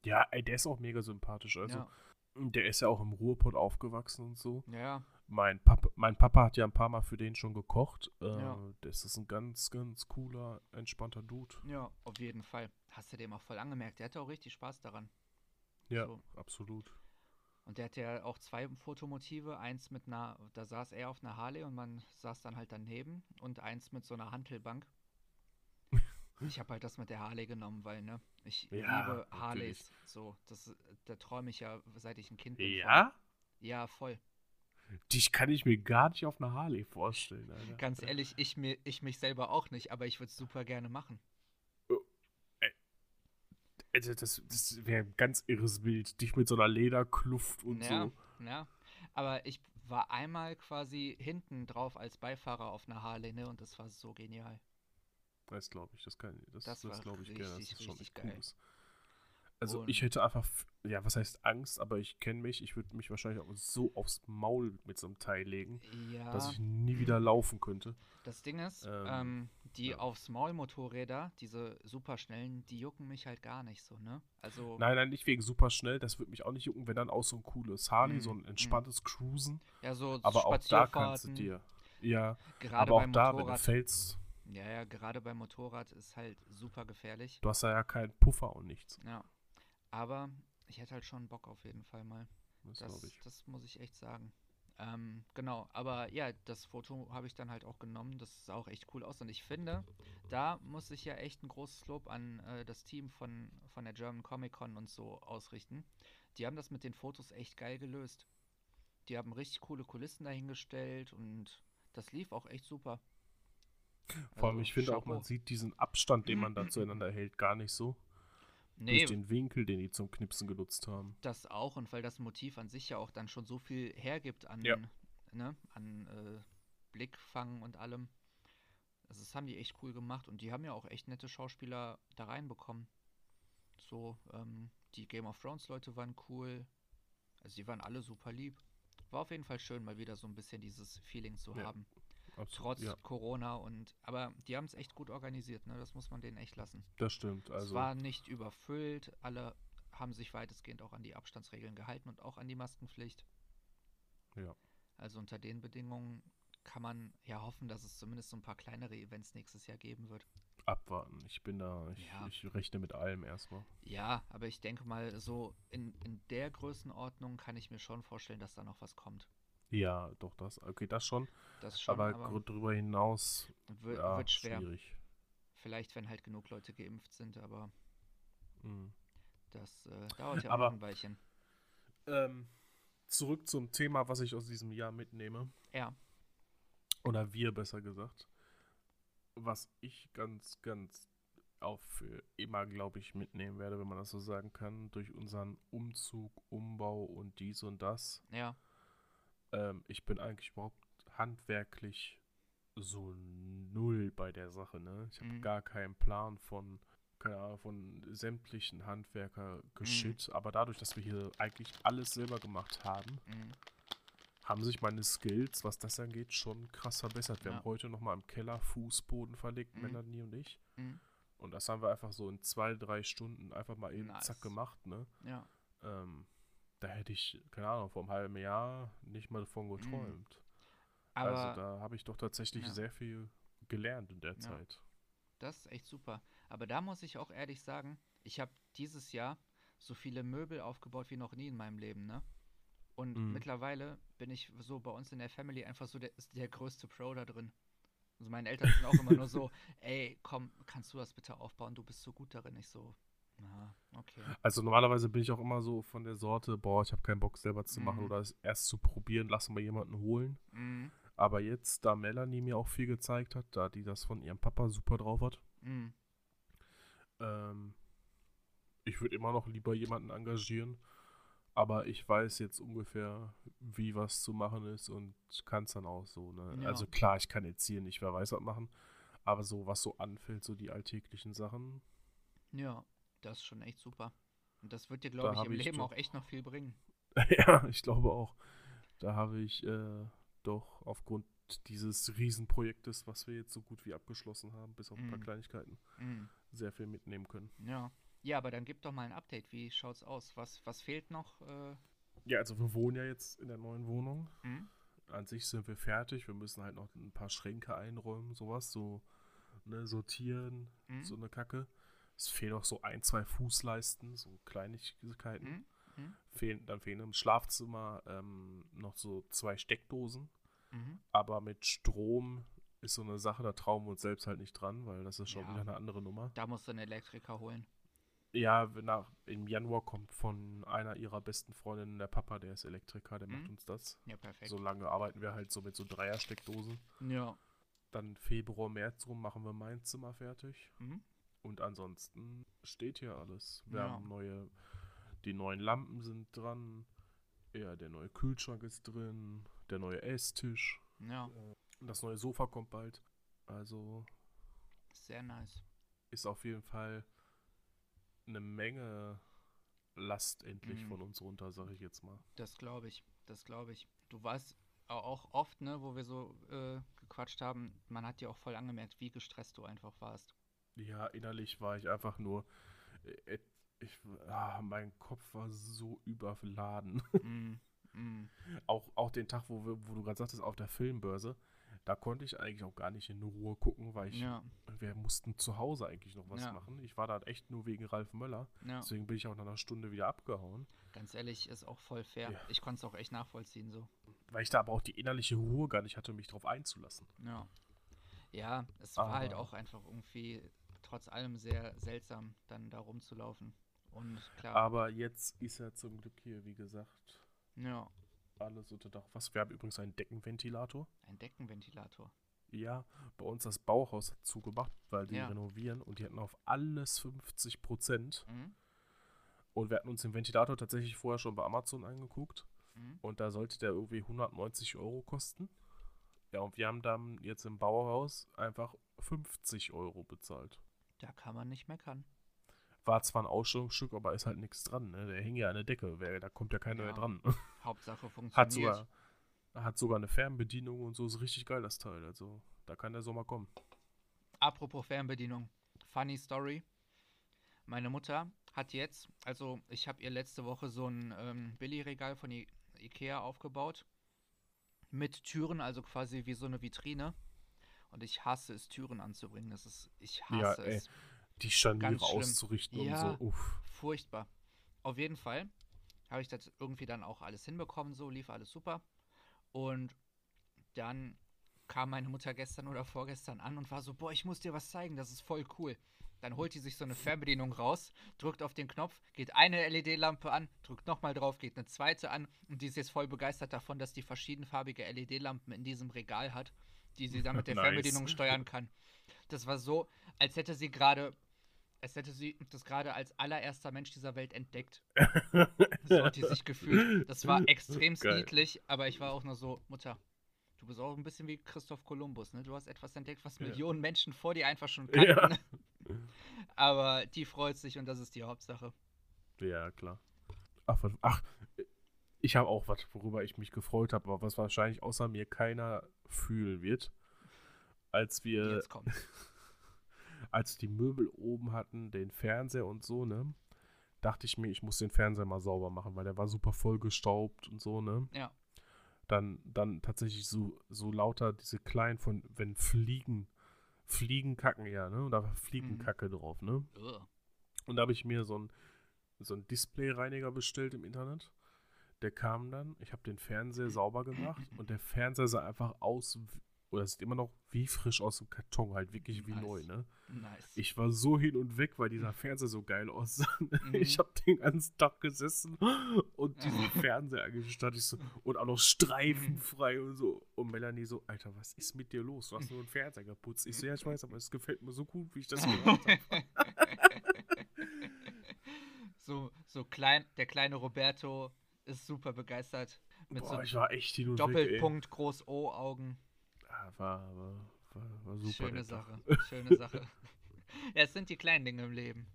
Ja, ey, der ist auch mega sympathisch. Also, ja. der ist ja auch im Ruhrpott aufgewachsen und so. ja, ja. Mein Papa, mein Papa hat ja ein paar Mal für den schon gekocht. Äh, Ja. Das ist ein ganz, ganz cooler, entspannter Dude. Ja, auf jeden Fall. Hast du dem auch voll angemerkt. Der hatte auch richtig Spaß daran. Ja, So. absolut. Und der hatte ja auch zwei Fotomotive. Eins mit einer, da saß er auf einer Harley und man saß dann halt daneben. Und eins mit so einer Hantelbank. Ich habe halt das mit der Harley genommen, weil, ne, ich Ja, liebe natürlich. Harleys. So, das, da träume ich ja, seit ich ein Kind bin. Ja? Von. Ja, voll. Dich kann ich mir gar nicht auf einer Harley vorstellen, Alter. Ganz ehrlich, ich, mir, ich mich selber auch nicht, aber ich würde es super gerne machen. Also das, das wäre ein ganz irres Bild. Dich mit so einer Lederkluft und ja, so. ja. Aber ich war einmal quasi hinten drauf als Beifahrer auf einer Harley, ne? Und das war so genial. Das glaube ich, das kann das, Das das, glaube ich gerne, das schon richtig echt cool geil. ist. Also Und- ich hätte einfach, ja, was heißt Angst, aber ich kenne mich, ich würde mich wahrscheinlich auch so aufs Maul mit so einem Teil legen, Ja. dass ich nie wieder laufen könnte. Das Ding ist, Ähm, ähm, die ja. aufs Maul Motorräder, diese superschnellen, die jucken mich halt gar nicht so, ne? Also, Nein, nein, nicht wegen super schnell, das würde mich auch nicht jucken, wenn dann auch so ein cooles Harley, Mhm, so ein entspanntes Cruisen, ja, so aber auch da kannst du dir, ja, gerade aber auch da, wenn du fällst, ja, ja, gerade beim Motorrad ist halt super gefährlich. du hast da ja keinen Puffer und nichts. Ja. Aber ich hätte halt schon Bock auf jeden Fall mal. Das Das, das muss ich echt sagen. Ähm, genau, aber ja, das Foto habe ich dann halt auch genommen. Das sah auch echt cool aus. Und ich finde, da muss ich ja echt ein großes Lob an äh, das Team von, von der German Comic Con und so ausrichten. Die haben das mit den Fotos echt geil gelöst. Die haben richtig coole Kulissen dahingestellt und das lief auch echt super. Vor allem, Also, ich finde auch, man sieht diesen Abstand, den man da zueinander hält, gar nicht so. Nee, Durch den Winkel, den die zum Knipsen genutzt haben. Das auch und weil das Motiv an sich ja auch dann schon so viel hergibt an, Ja. ne, an äh, Blickfang und allem. Also das haben die echt cool gemacht und die haben ja auch echt nette Schauspieler da reinbekommen. So, ähm, die Game of Thrones Leute waren cool. Also die waren alle super lieb. War auf jeden Fall schön, mal wieder so ein bisschen dieses Feeling zu Ja, haben. Absolut, Trotz ja, Corona und aber die haben es echt gut organisiert, ne? Das muss man denen echt lassen. das stimmt. es Also, war nicht überfüllt, alle haben sich weitestgehend auch an die Abstandsregeln gehalten und auch an die Maskenpflicht. ja. Also unter den Bedingungen kann man ja hoffen, dass es zumindest so ein paar kleinere Events nächstes Jahr geben wird. abwarten. Ich bin da, ich, Ja. ich rechne mit allem erstmal. Ja, aber ich denke mal, so in, in der Größenordnung kann ich mir schon vorstellen, dass da noch was kommt. Ja, doch, das, okay, das schon. Das schon, aber, aber, drüber hinaus, wird, ja, wird schwer. schwierig. Vielleicht, wenn halt genug Leute geimpft sind, aber Mhm. das äh, dauert ja auch Aber- noch ein Weilchen. Ähm, zurück zum Thema, was ich aus diesem Jahr mitnehme. Ja, Oder wir besser gesagt. Was ich ganz, ganz auch für immer, glaube ich, mitnehmen werde, wenn man das so sagen kann, durch unseren Umzug, Umbau und dies und das. ja, Ähm, ich bin eigentlich überhaupt handwerklich so null bei der Sache, ne? Ich habe Mhm. gar keinen Plan von, keine Ahnung, von sämtlichen Handwerker geschit, Mhm. aber dadurch, dass wir hier eigentlich alles selber gemacht haben, Mhm. haben sich meine Skills, was das angeht, schon krass verbessert. Wir Ja. haben heute nochmal im Keller Fußboden verlegt, Mhm. Melanie und ich. Mhm. Und das haben wir einfach so in zwei, drei Stunden einfach mal eben Nice. zack gemacht, ne? Ja. Ähm, da hätte ich, keine Ahnung, vor einem halben Jahr nicht mal davon geträumt. Mhm. Aber also da habe ich doch tatsächlich Ja. sehr viel gelernt in der Ja. Zeit. Das ist echt super. Aber da muss ich auch ehrlich sagen, ich habe dieses Jahr so viele Möbel aufgebaut wie noch nie in meinem Leben, ne? Und Mhm. mittlerweile bin ich so bei uns in der Family einfach so der, der größte Pro da drin. Also meine Eltern sind auch immer nur so, ey, komm, kannst du das bitte aufbauen? Du bist so gut darin. Ich so, okay. Also normalerweise bin ich auch immer so von der Sorte, boah, ich habe keinen Bock selber zu machen Mhm. oder es erst zu probieren, lassen wir jemanden holen. Mhm. Aber jetzt, da Melanie mir auch viel gezeigt hat, da die das von ihrem Papa super drauf hat, Mhm. ähm, ich würde immer noch lieber jemanden engagieren. Aber ich weiß jetzt ungefähr, wie was zu machen ist und kann es dann auch so. Ne? Ja. Also klar, ich kann jetzt hier nicht wer weiß was machen, aber so was so anfällt, so die alltäglichen Sachen, Ja, das ist schon echt super. Und das wird dir, glaube ich, im ich Leben doch- auch echt noch viel bringen. ja, ich glaube auch. Da habe ich äh, doch aufgrund dieses Riesenprojektes, was wir jetzt so gut wie abgeschlossen haben, bis auf ein paar Mhm. Kleinigkeiten, Mhm. sehr viel mitnehmen können. Ja. Ja, aber dann gib doch mal ein Update. Wie schaut's aus? Was, was fehlt noch? Äh, Ja, also wir wohnen ja jetzt in der neuen Wohnung. hm? An sich sind wir fertig. Wir müssen halt noch ein paar Schränke einräumen, sowas, so ne, sortieren, Mhm. so eine Kacke. Es fehlen noch so ein, zwei Fußleisten, so Kleinigkeiten. Mhm. Mhm. Fehlen, dann fehlen im Schlafzimmer ähm, noch so zwei Steckdosen. Mhm. Aber mit Strom ist so eine Sache, da trauen wir uns selbst halt nicht dran, weil das ist schon Ja. wieder eine andere Nummer. Da musst du einen Elektriker holen. Ja, nach, im Januar kommt von einer ihrer besten Freundinnen der Papa, der ist Elektriker, der macht Mhm. uns das. Ja, perfekt. So lange arbeiten wir halt so mit so Dreier-Steckdosen. Ja. Dann Februar, März rum machen wir mein Zimmer fertig. Mhm. Und ansonsten steht hier alles. Wir Ja. haben neue, die neuen Lampen sind dran. Ja, der neue Kühlschrank ist drin. Der neue Esstisch. Ja, Und das neue Sofa kommt bald. Also sehr nice. ist auf jeden Fall eine Menge Last endlich Mhm. von uns runter, sag ich jetzt mal. Das glaube ich. Das glaube ich. Du weißt au- auch oft, ne, wo wir so äh, gequatscht haben, man hat dir auch voll angemerkt, wie gestresst du einfach warst. Ja, innerlich war ich einfach nur. äh, Ich, ah, mein Kopf war so überladen. mm, mm, auch, auch den Tag, wo, wir, wo du gerade sagtest, auf der Filmbörse, da konnte ich eigentlich auch gar nicht in Ruhe gucken, weil ich, ja, wir mussten zu Hause eigentlich noch was Ja. machen. Ich war da echt nur wegen Ralf Möller. ja. Deswegen bin ich auch nach einer Stunde wieder abgehauen. Ganz ehrlich, ist auch voll fair. Ich konnte es auch echt nachvollziehen so. Weil ich da aber auch die innerliche Ruhe gar nicht hatte, mich drauf einzulassen. Ja. Ja, es war halt Aber- auch einfach irgendwie trotz allem sehr seltsam, dann da rumzulaufen. Und klar, Aber jetzt ist er zum Glück hier, wie gesagt, ja, alles unter Dach. Was? Wir haben übrigens einen Deckenventilator. ein Deckenventilator. Ja, bei uns das Bauhaus hat zugemacht, weil die Ja. renovieren und die hatten auf alles 50 Prozent. Mhm. Und wir hatten uns den Ventilator tatsächlich vorher schon bei Amazon angeguckt. Mhm. Und da sollte der irgendwie 190 Euro kosten. Ja, und wir haben dann jetzt im Bauhaus einfach 50 Euro bezahlt. Da kann man nicht meckern. War zwar ein Ausstellungsstück, aber ist halt nichts dran. Ne? Der hing ja an der Decke. Wer, da kommt ja keiner Ja. mehr dran. Hauptsache funktioniert. Hat sogar, hat sogar eine Fernbedienung und so. Ist richtig geil, das Teil. Also, da kann der Sommer kommen. Apropos Fernbedienung. Funny Story. Meine Mutter hat jetzt, also ich habe ihr letzte Woche so ein ähm, Billigregal von I Ikea aufgebaut. Mit Türen, also quasi wie so eine Vitrine. Und ich hasse es, Türen anzubringen. Das ist, ich hasse Ja, ey. es. Die Scharniere auszurichten Ja. und so. Uff. Furchtbar. Auf jeden Fall habe ich das irgendwie dann auch alles hinbekommen, so lief alles super. Und dann kam meine Mutter gestern oder vorgestern an und war so, boah, ich muss dir was zeigen, das ist voll cool. Dann holt die sich so eine Fernbedienung raus, drückt auf den Knopf, geht eine LED-Lampe an, drückt nochmal drauf, geht eine zweite an und die ist jetzt voll begeistert davon, dass die verschiedenfarbige LED-Lampen in diesem Regal hat, die sie dann mit der Nice. Fernbedienung steuern kann. Das war so, als hätte sie gerade, als hätte sie das gerade als allererster Mensch dieser Welt entdeckt. So hat die sich gefühlt. Das war extrem niedlich, aber ich war auch nur so, Mutter, Du bist auch ein bisschen wie Christoph Kolumbus, ne? Du hast etwas entdeckt, was Ja. Millionen Menschen vor dir einfach schon kannten. Ja. Aber die freut sich und das ist die Hauptsache. Ja, klar. Ach, ach ich habe auch was, worüber ich mich gefreut habe, aber was wahrscheinlich außer mir keiner fühlen wird. Als wir, Jetzt kommt. als die Möbel oben hatten, den Fernseher und so, ne, dachte ich mir, ich muss den Fernseher mal sauber machen, weil der war super vollgestaubt und so, ne. Ja. Dann, dann tatsächlich so, so lauter diese kleinen von, wenn Fliegen, Fliegen kacken ja, ne, und da war Fliegenkacke drauf, ne. Ugh. Und da habe ich mir so ein so einen Displayreiniger bestellt im Internet. Der kam dann, ich habe den Fernseher sauber gemacht und der Fernseher sah einfach aus, oder sieht immer noch wie frisch aus dem Karton, halt wirklich wie Nice. neu, ne? Nice. Ich war so hin und weg, weil dieser Fernseher so geil aussah. Mhm. Ich habe den ganzen Tag gesessen und diesen Fernseher angestarrt. Ich so, und auch noch streifenfrei und so. Und Melanie so, Alter, was ist mit dir los? Du hast nur einen Fernseher geputzt. Ich so, ja, ich weiß, aber es gefällt mir so gut, wie ich das gemacht habe. so, so klein, der kleine Roberto ist super begeistert. Mit Boah, so ich war echt hin und weg. Doppelpunkt Groß O-Augen. Ja, war, war, war, war super. Schöne. Sache. Schöne Sache. Ja, es sind die kleinen Dinge im Leben.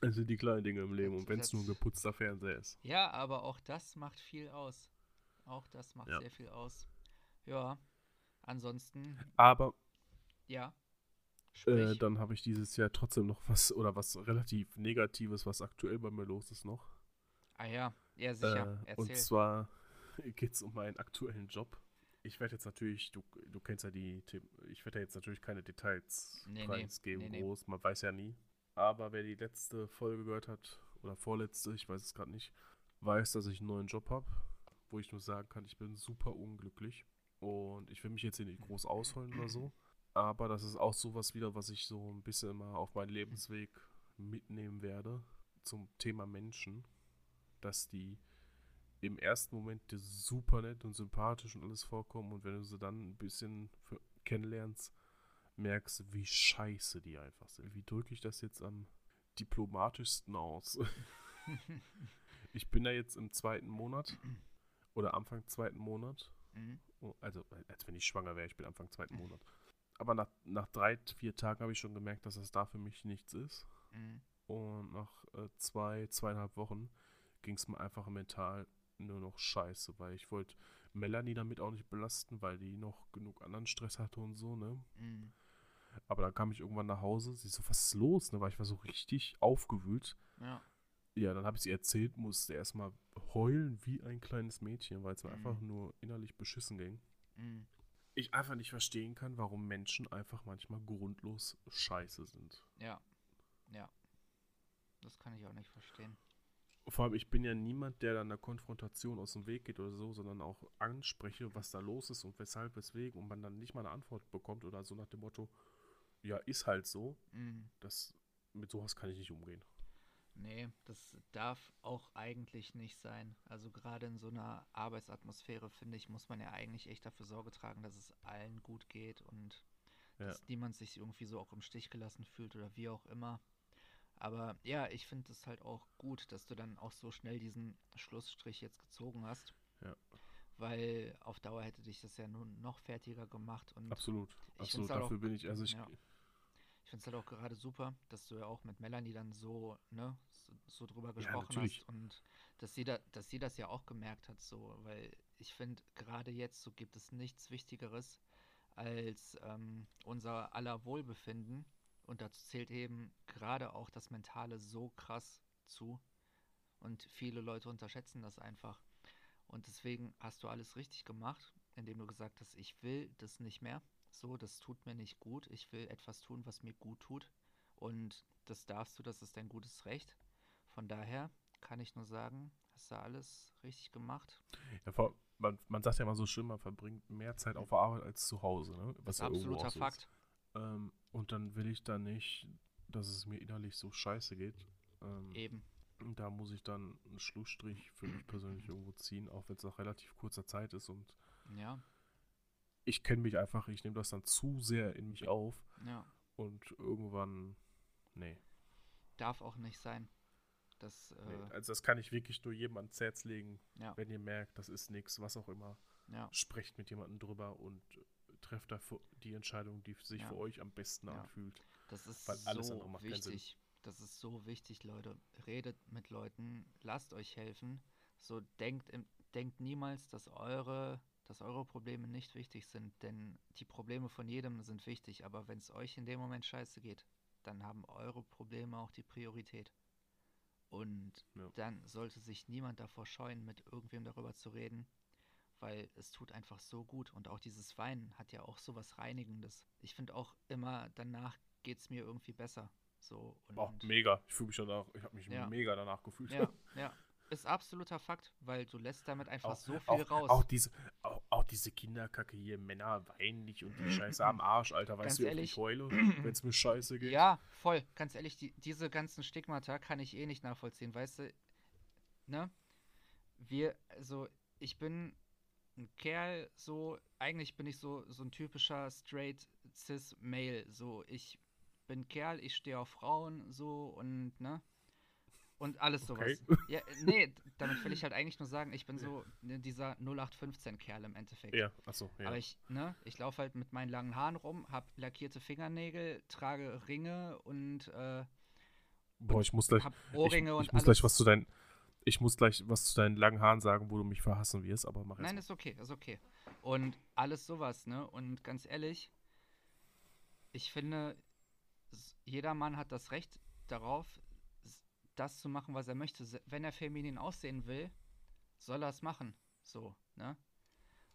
Es sind die kleinen Dinge im Leben und wenn es nur ein geputzter Fernseher ist. Ja, aber auch das macht viel aus. Auch das macht Ja. sehr viel aus. Ja. Ansonsten, Aber ja. äh, dann habe ich dieses Jahr trotzdem noch was oder was relativ Negatives, was aktuell bei mir los ist noch. Ah ja, ja sicher. Äh, und zwar geht es um meinen aktuellen Job. Ich werde jetzt natürlich, du, du kennst ja die Themen, ich werde ja jetzt natürlich keine Details Nee, nee, preisgeben, nee, nee. groß, man weiß ja nie. Aber wer die letzte Folge gehört hat, oder vorletzte, ich weiß es gerade nicht, weiß, dass ich einen neuen Job habe, wo ich nur sagen kann, ich bin super unglücklich. Und ich will mich jetzt hier nicht groß ausholen oder so. Aber das ist auch sowas wieder, was ich so ein bisschen immer auf meinen Lebensweg mitnehmen werde zum Thema Menschen. Dass die im ersten Moment dir super nett und sympathisch und alles vorkommen und wenn du sie dann ein bisschen kennenlernst, merkst du, wie scheiße die einfach sind. Wie drücke ich das jetzt am diplomatischsten aus? ich bin da jetzt im zweiten Monat oder Anfang zweiten Monat. Mhm. Oh, Also, als wenn ich schwanger wäre, ich bin Anfang zweiten Monat. Aber nach, nach drei, vier Tagen habe ich schon gemerkt, dass das da für mich nichts ist. Mhm. Und nach äh, zwei, zweieinhalb Wochen ging es mir einfach mental nur noch scheiße, weil ich wollte Melanie damit auch nicht belasten, weil die noch genug anderen Stress hatte und so, ne? Mhm. Aber dann kam ich irgendwann nach Hause, sie so, was ist los, ne? Weil ich war so richtig aufgewühlt. Ja. Ja, dann habe ich sie erzählt, musste erstmal heulen wie ein kleines Mädchen, weil es mir Mhm. einfach nur innerlich beschissen ging. Mhm. Ich einfach nicht verstehen kann, warum Menschen einfach manchmal grundlos scheiße sind. Ja. Ja. Das kann ich auch nicht verstehen. Vor allem, ich bin ja niemand, der dann einer Konfrontation aus dem Weg geht oder so, sondern auch anspreche, was da los ist und weshalb, weswegen und man dann nicht mal eine Antwort bekommt oder so nach dem Motto, ja, ist halt so. Mhm. Das, mit sowas kann ich nicht umgehen. Nee, das darf auch eigentlich nicht sein. Also gerade in so einer Arbeitsatmosphäre, finde ich, muss man ja eigentlich echt dafür Sorge tragen, dass es allen gut geht und Ja. dass niemand sich irgendwie so auch im Stich gelassen fühlt oder wie auch immer. Aber ja, ich finde es halt auch gut, dass du dann auch so schnell diesen Schlussstrich jetzt gezogen hast. Ja. Weil auf Dauer hätte dich das ja nun noch fertiger gemacht und Absolut. Absolut. halt Dafür auch- bin ich, also ich, ja. Ich finde es halt auch gerade super, dass du ja auch mit Melanie dann so, ne, so, so drüber gesprochen natürlich. hast und dass sie, da, dass sie das ja auch gemerkt hat, so, weil ich finde, gerade jetzt so gibt es nichts Wichtigeres als ähm, unser aller Wohlbefinden und dazu zählt eben gerade auch das Mentale so krass zu und viele Leute unterschätzen das einfach. Und deswegen hast du alles richtig gemacht, indem du gesagt hast, ich will das nicht mehr. So, das tut mir nicht gut. Ich will etwas tun, was mir gut tut. Und das darfst du, das ist dein gutes Recht. Von daher kann ich nur sagen, hast du alles richtig gemacht. ja, vor, man, man sagt ja immer so schön, man verbringt mehr Zeit auf der Arbeit als zu Hause, ne? Was ja Absoluter so ist. Ähm, und dann will ich da nicht, dass es mir innerlich so scheiße geht. Ähm, Eben. Da muss ich dann einen Schlussstrich für mich persönlich irgendwo ziehen, auch wenn es nach relativ kurzer Zeit ist. Und Ja, ich kenne mich einfach, ich nehme das dann zu sehr in mich auf ja. und irgendwann, nee. Darf auch nicht sein. Das, nee. äh, Also das kann ich wirklich nur jedem ans Herz legen, ja. wenn ihr merkt, das ist nichts, was auch immer. Ja. Sprecht mit jemandem drüber und trefft da die Entscheidung, die sich Ja. für euch am besten Ja. anfühlt. Das ist Weil alles andere so macht wichtig. Das ist so wichtig, Leute. Redet mit Leuten, lasst euch helfen. So denkt, denkt niemals, dass eure, dass eure Probleme nicht wichtig sind, denn die Probleme von jedem sind wichtig, aber wenn es euch in dem Moment scheiße geht, dann haben eure Probleme auch die Priorität. Und Ja. dann sollte sich niemand davor scheuen, mit irgendwem darüber zu reden, weil es tut einfach so gut. Und auch dieses Weinen hat ja auch so was Reinigendes. Ich finde auch immer, danach geht es mir irgendwie besser. So und Auch mega. Ich fühle mich danach, ich habe mich Ja. mega danach gefühlt. ja, ja. Ist absoluter Fakt, weil du lässt damit einfach Auch, so viel auch, raus. auch diese, auch, auch diese Kinderkacke hier, Männer weinen nicht und die Scheiße am Arsch, Alter. Ganz Weißt du, wie oft ehrlich. ich heule, wenn es mir scheiße geht? Ja, voll. Ganz ehrlich, die, diese ganzen Stigmata kann ich eh nicht nachvollziehen, weißt du? Ne? Wir, also, ich bin ein Kerl, so, eigentlich bin ich so, so ein typischer straight cis Male, so, ich bin Kerl, ich stehe auf Frauen, so, und, ne? Und alles Okay. sowas. Ja, nee, damit will ich halt eigentlich nur sagen, ich bin so ne, dieser 0815-Kerl im Endeffekt. Ja, achso, ja. Aber ich, ne, ich laufe halt mit meinen langen Haaren rum, hab lackierte Fingernägel, trage Ringe und äh, Boah, ich muss gleich, ich, Ohrringe ich muss alles. gleich was zu deinen, ich muss gleich was zu deinen langen Haaren sagen, wo du mich verhassen wirst, aber mach jetzt Nein, ist okay, ist okay. Und alles sowas, ne? Und ganz ehrlich, ich finde, jeder Mann hat das Recht darauf, das zu machen, was er möchte. Wenn er feminin aussehen will, soll er es machen. So, ne?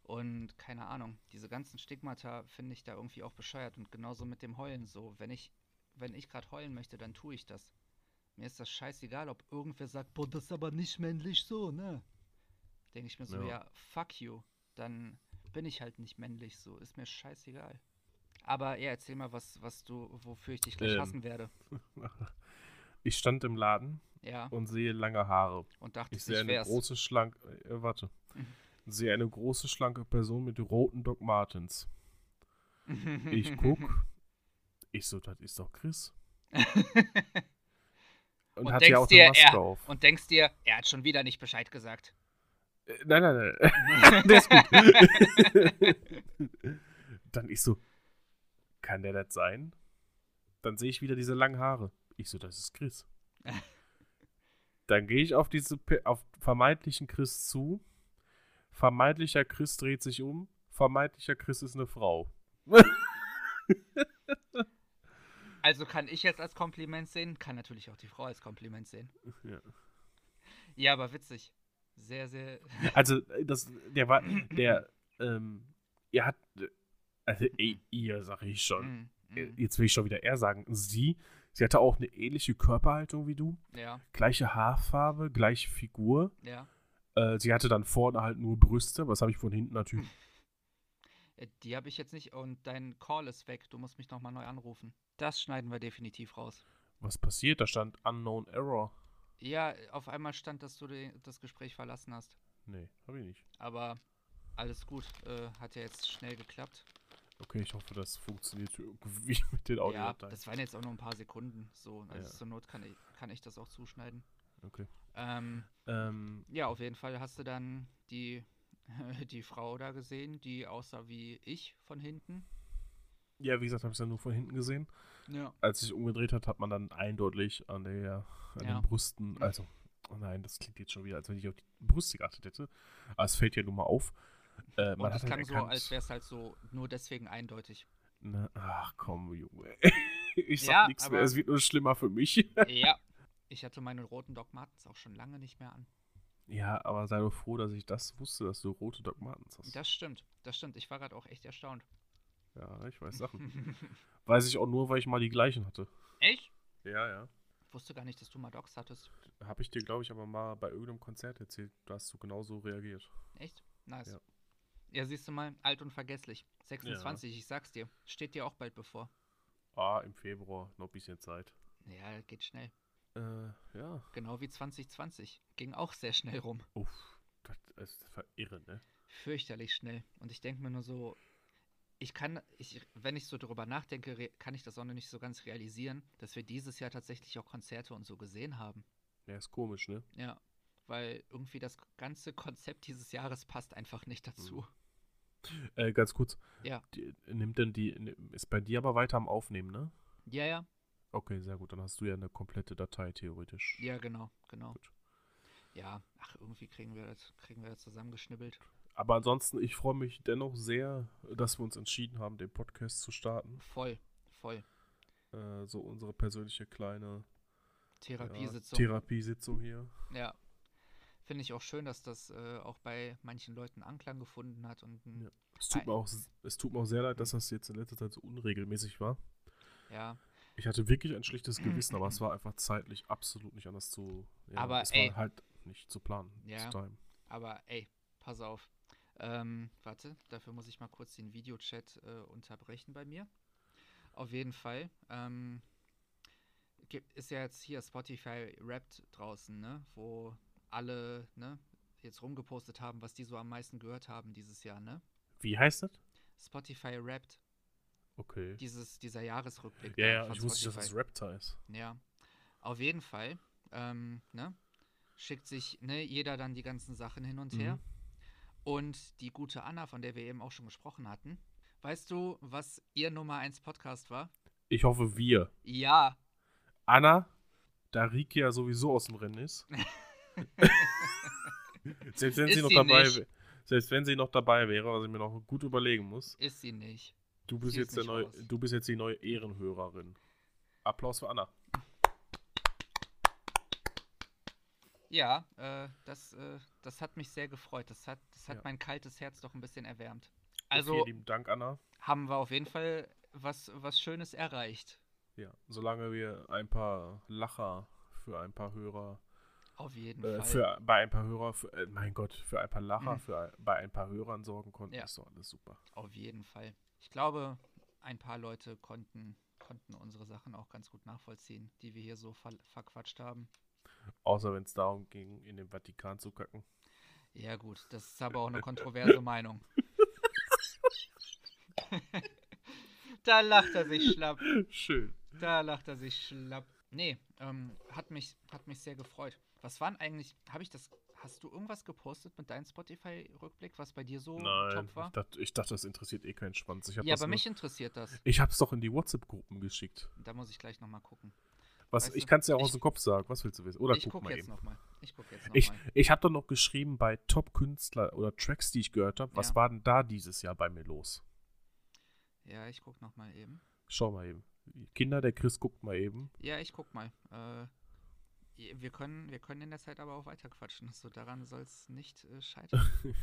Und keine Ahnung, diese ganzen Stigmata finde ich da irgendwie auch bescheuert. Und genauso mit dem Heulen so. Wenn ich, wenn ich gerade heulen möchte, dann tue ich das. Mir ist das scheißegal, ob irgendwer sagt, boah, das ist aber nicht männlich so, ne? Denke ich mir so, Ja. ja, fuck you. Dann bin ich halt nicht männlich so. Ist mir scheißegal. Aber ja, erzähl mal, was, was du, wofür ich dich gleich Ähm. hassen werde. Ich stand im Laden Ja, und sehe lange Haare. und dachte, Ich sehe ich eine große, schlanke, äh, warte. Mhm. Sehe eine große, schlanke Person mit roten Doc Martens. Ich guck. Ich so, das ist doch Chris. Und, Und hat ja denkst auch dir, eine Maske er- auf. Und denkst dir, er hat schon wieder nicht Bescheid gesagt. Äh, Nein, nein, nein. der ist gut. Dann ich so, kann der das sein? Dann sehe ich wieder diese langen Haare. Ich so, das ist Chris. Dann gehe ich auf diese auf vermeintlichen Chris zu. Vermeintlicher Chris dreht sich um. Vermeintlicher Chris ist eine Frau. Also kann ich jetzt als Kompliment sehen, kann natürlich auch die Frau als Kompliment sehen. Ja. Ja, aber witzig. Sehr, sehr. Also, äh, das, der war, der, ähm, er hat, äh, also, ey, ihr, sag ich schon. Mm, mm, Jetzt will ich schon wieder er sagen. Sie, sie hatte auch eine ähnliche Körperhaltung wie du. ja, Gleiche Haarfarbe, gleiche Figur. ja. Äh, sie hatte dann vorne halt nur Brüste. Was habe ich von hinten natürlich? Die habe ich jetzt nicht und dein Call ist weg. Du musst mich nochmal neu anrufen. Das schneiden wir definitiv raus. Was passiert? Da stand Unknown Error. Ja, auf einmal stand, dass du das Gespräch verlassen hast. Nee, habe ich nicht. Aber alles gut. Äh, hat ja jetzt schnell geklappt. Okay, ich hoffe, das funktioniert irgendwie mit den Ja, Audiodateien. das waren jetzt auch nur ein paar Sekunden. So, also Ja. zur Not kann ich, kann ich das auch zuschneiden. okay. Ähm, Ähm, ja, auf jeden Fall hast du dann die, die Frau da gesehen, die aussah wie ich von hinten. Ja, wie gesagt, habe ich es ja nur von hinten gesehen. Ja. Als sich umgedreht hat, hat man dann eindeutig an der an Ja. den Brüsten, also, oh nein, das klingt jetzt schon wieder, als wenn ich auf die Brüste geachtet hätte. Aber es fällt ja nun mal auf. Äh, Und man es hat klang halt so, erkannt, als wäre es halt so nur deswegen eindeutig. ne, ach komm, Junge. ich sag Ja, nichts mehr, es wird nur schlimmer für mich. ja. Ich hatte meine roten Doc Martens auch schon lange nicht mehr an. ja, aber sei doch froh, dass ich das wusste, dass du rote Doc Martens hast. Das stimmt, das stimmt. Ich war gerade auch echt erstaunt. Ja, ich weiß Sachen. weiß ich auch nur, weil ich mal die gleichen hatte. Echt? Ja, ja. Wusste gar nicht, dass du mal Docs hattest. Habe ich dir, glaube ich, aber mal bei irgendeinem Konzert erzählt. Da hast du genauso reagiert. Echt? Nice. Ja. Ja, siehst du mal, alt und vergesslich. 26, ich sag's dir. Steht dir auch bald bevor. Ah, im Februar, noch ein bisschen Zeit. Ja, geht schnell. Äh, ja. Genau wie 2020. Ging auch sehr schnell rum. Uff, das ist verirrend, ne? Fürchterlich schnell. Und ich denke mir nur so, ich kann, ich, wenn ich so drüber nachdenke, kann ich das auch noch nicht so ganz realisieren, dass wir dieses Jahr tatsächlich auch Konzerte und so gesehen haben. Ja, ist komisch, ne? Ja. weil irgendwie das ganze Konzept dieses Jahres passt einfach nicht dazu. Äh, ganz kurz. Ja. Die, nimmt denn die, ist bei dir aber weiter am Aufnehmen, ne? Ja, ja. Okay, sehr gut. Dann hast du ja eine komplette Datei theoretisch. Ja, genau, genau. Gut. Ja, ach, irgendwie kriegen wir das, kriegen wir das zusammengeschnibbelt. Aber ansonsten, ich freue mich dennoch sehr, dass wir uns entschieden haben, den Podcast zu starten. Voll, voll. Äh, so unsere persönliche kleine Therapiesitzung. Ja, Therapiesitzung hier. Ja. Finde ich auch schön, dass das äh, auch bei manchen Leuten Anklang gefunden hat. Und Ja. Es tut, mir auch, es tut mir auch sehr leid, dass das jetzt in letzter Zeit so unregelmäßig war. ja. Ich hatte wirklich ein schlechtes Gewissen, aber es war einfach zeitlich absolut nicht anders zu. Ja, Aber, es ey. war halt nicht zu planen. Ja. Aber ey, pass auf. Ähm, warte, dafür muss ich mal kurz den Videochat äh, unterbrechen bei mir. Auf jeden Fall. Ähm, gibt, ist ja jetzt hier Spotify Wrapped draußen, ne? Wo alle, ne, jetzt rumgepostet haben, was die so am meisten gehört haben dieses Jahr, ne? Wie heißt das? Spotify Wrapped, Okay. dieses, dieser Jahresrückblick. ja, ja, ich wusste nicht, dass das Raptor ist. Ja, auf jeden Fall. Ähm, ne? Schickt sich ne, jeder dann die ganzen Sachen hin und her. Mhm. Und die gute Anna, von der wir eben auch schon gesprochen hatten. Weißt du, was ihr Nummer 1 Podcast war? Ich hoffe, wir. Ja. Anna, da Rike ja sowieso aus dem Rennen ist. selbst wenn Ist sie noch sie dabei nicht. Selbst wenn sie noch dabei wäre, was ich mir noch gut überlegen muss. Ist sie nicht. Du bist Sie jetzt der neue, raus. du bist jetzt die neue Ehrenhörerin. Applaus für Anna. Ja, äh, das, äh, das hat mich sehr gefreut. Das hat, das hat Ja. mein kaltes Herz doch ein bisschen erwärmt. Also, Vielen lieben Dank, Anna. haben wir auf jeden Fall was, was Schönes erreicht. Ja, solange wir ein paar Lacher für ein paar Hörer, Auf jeden äh, Fall. für, bei ein paar Hörer, für, äh, mein Gott, für ein paar Lacher, Mhm. für, ein- bei ein paar Hörern sorgen konnten, Ja. ist doch alles super. Auf jeden Fall. Ich glaube, ein paar Leute konnten, konnten unsere Sachen auch ganz gut nachvollziehen, die wir hier so ver verquatscht haben. Außer wenn es darum ging, in den Vatikan zu kacken. Ja, gut, das ist aber auch eine kontroverse Meinung. da lacht er sich schlapp. Schön. Da lacht er sich schlapp. Nee, ähm, hat mich, hat mich sehr gefreut. Was waren eigentlich, habe ich das, hast du irgendwas gepostet mit deinem Spotify-Rückblick, was bei dir so Nein, top ich war? dachte, ich dachte, das interessiert eh keinen Schwanz. Ich Ja, aber nur- mich interessiert das. Ich hab's doch in die WhatsApp-Gruppen geschickt. Da muss ich gleich nochmal gucken. Was, Weißt ich du, kann es ja auch aus ich- dem Kopf sagen. Was willst du wissen? Oder ich guck gucke mal jetzt eben. nochmal. Ich gucke jetzt Ich, ich habe doch noch geschrieben bei Top-Künstler oder Tracks, die ich gehört habe. Was Ja. war denn da dieses Jahr bei mir los? Ja, ich gucke nochmal eben. Schau mal eben. Kinder, der Chris guckt mal eben. Ja, ich guck mal. Äh, wir, können, wir können in der Zeit aber auch weiter quatschen. So, daran soll es nicht äh, scheitern.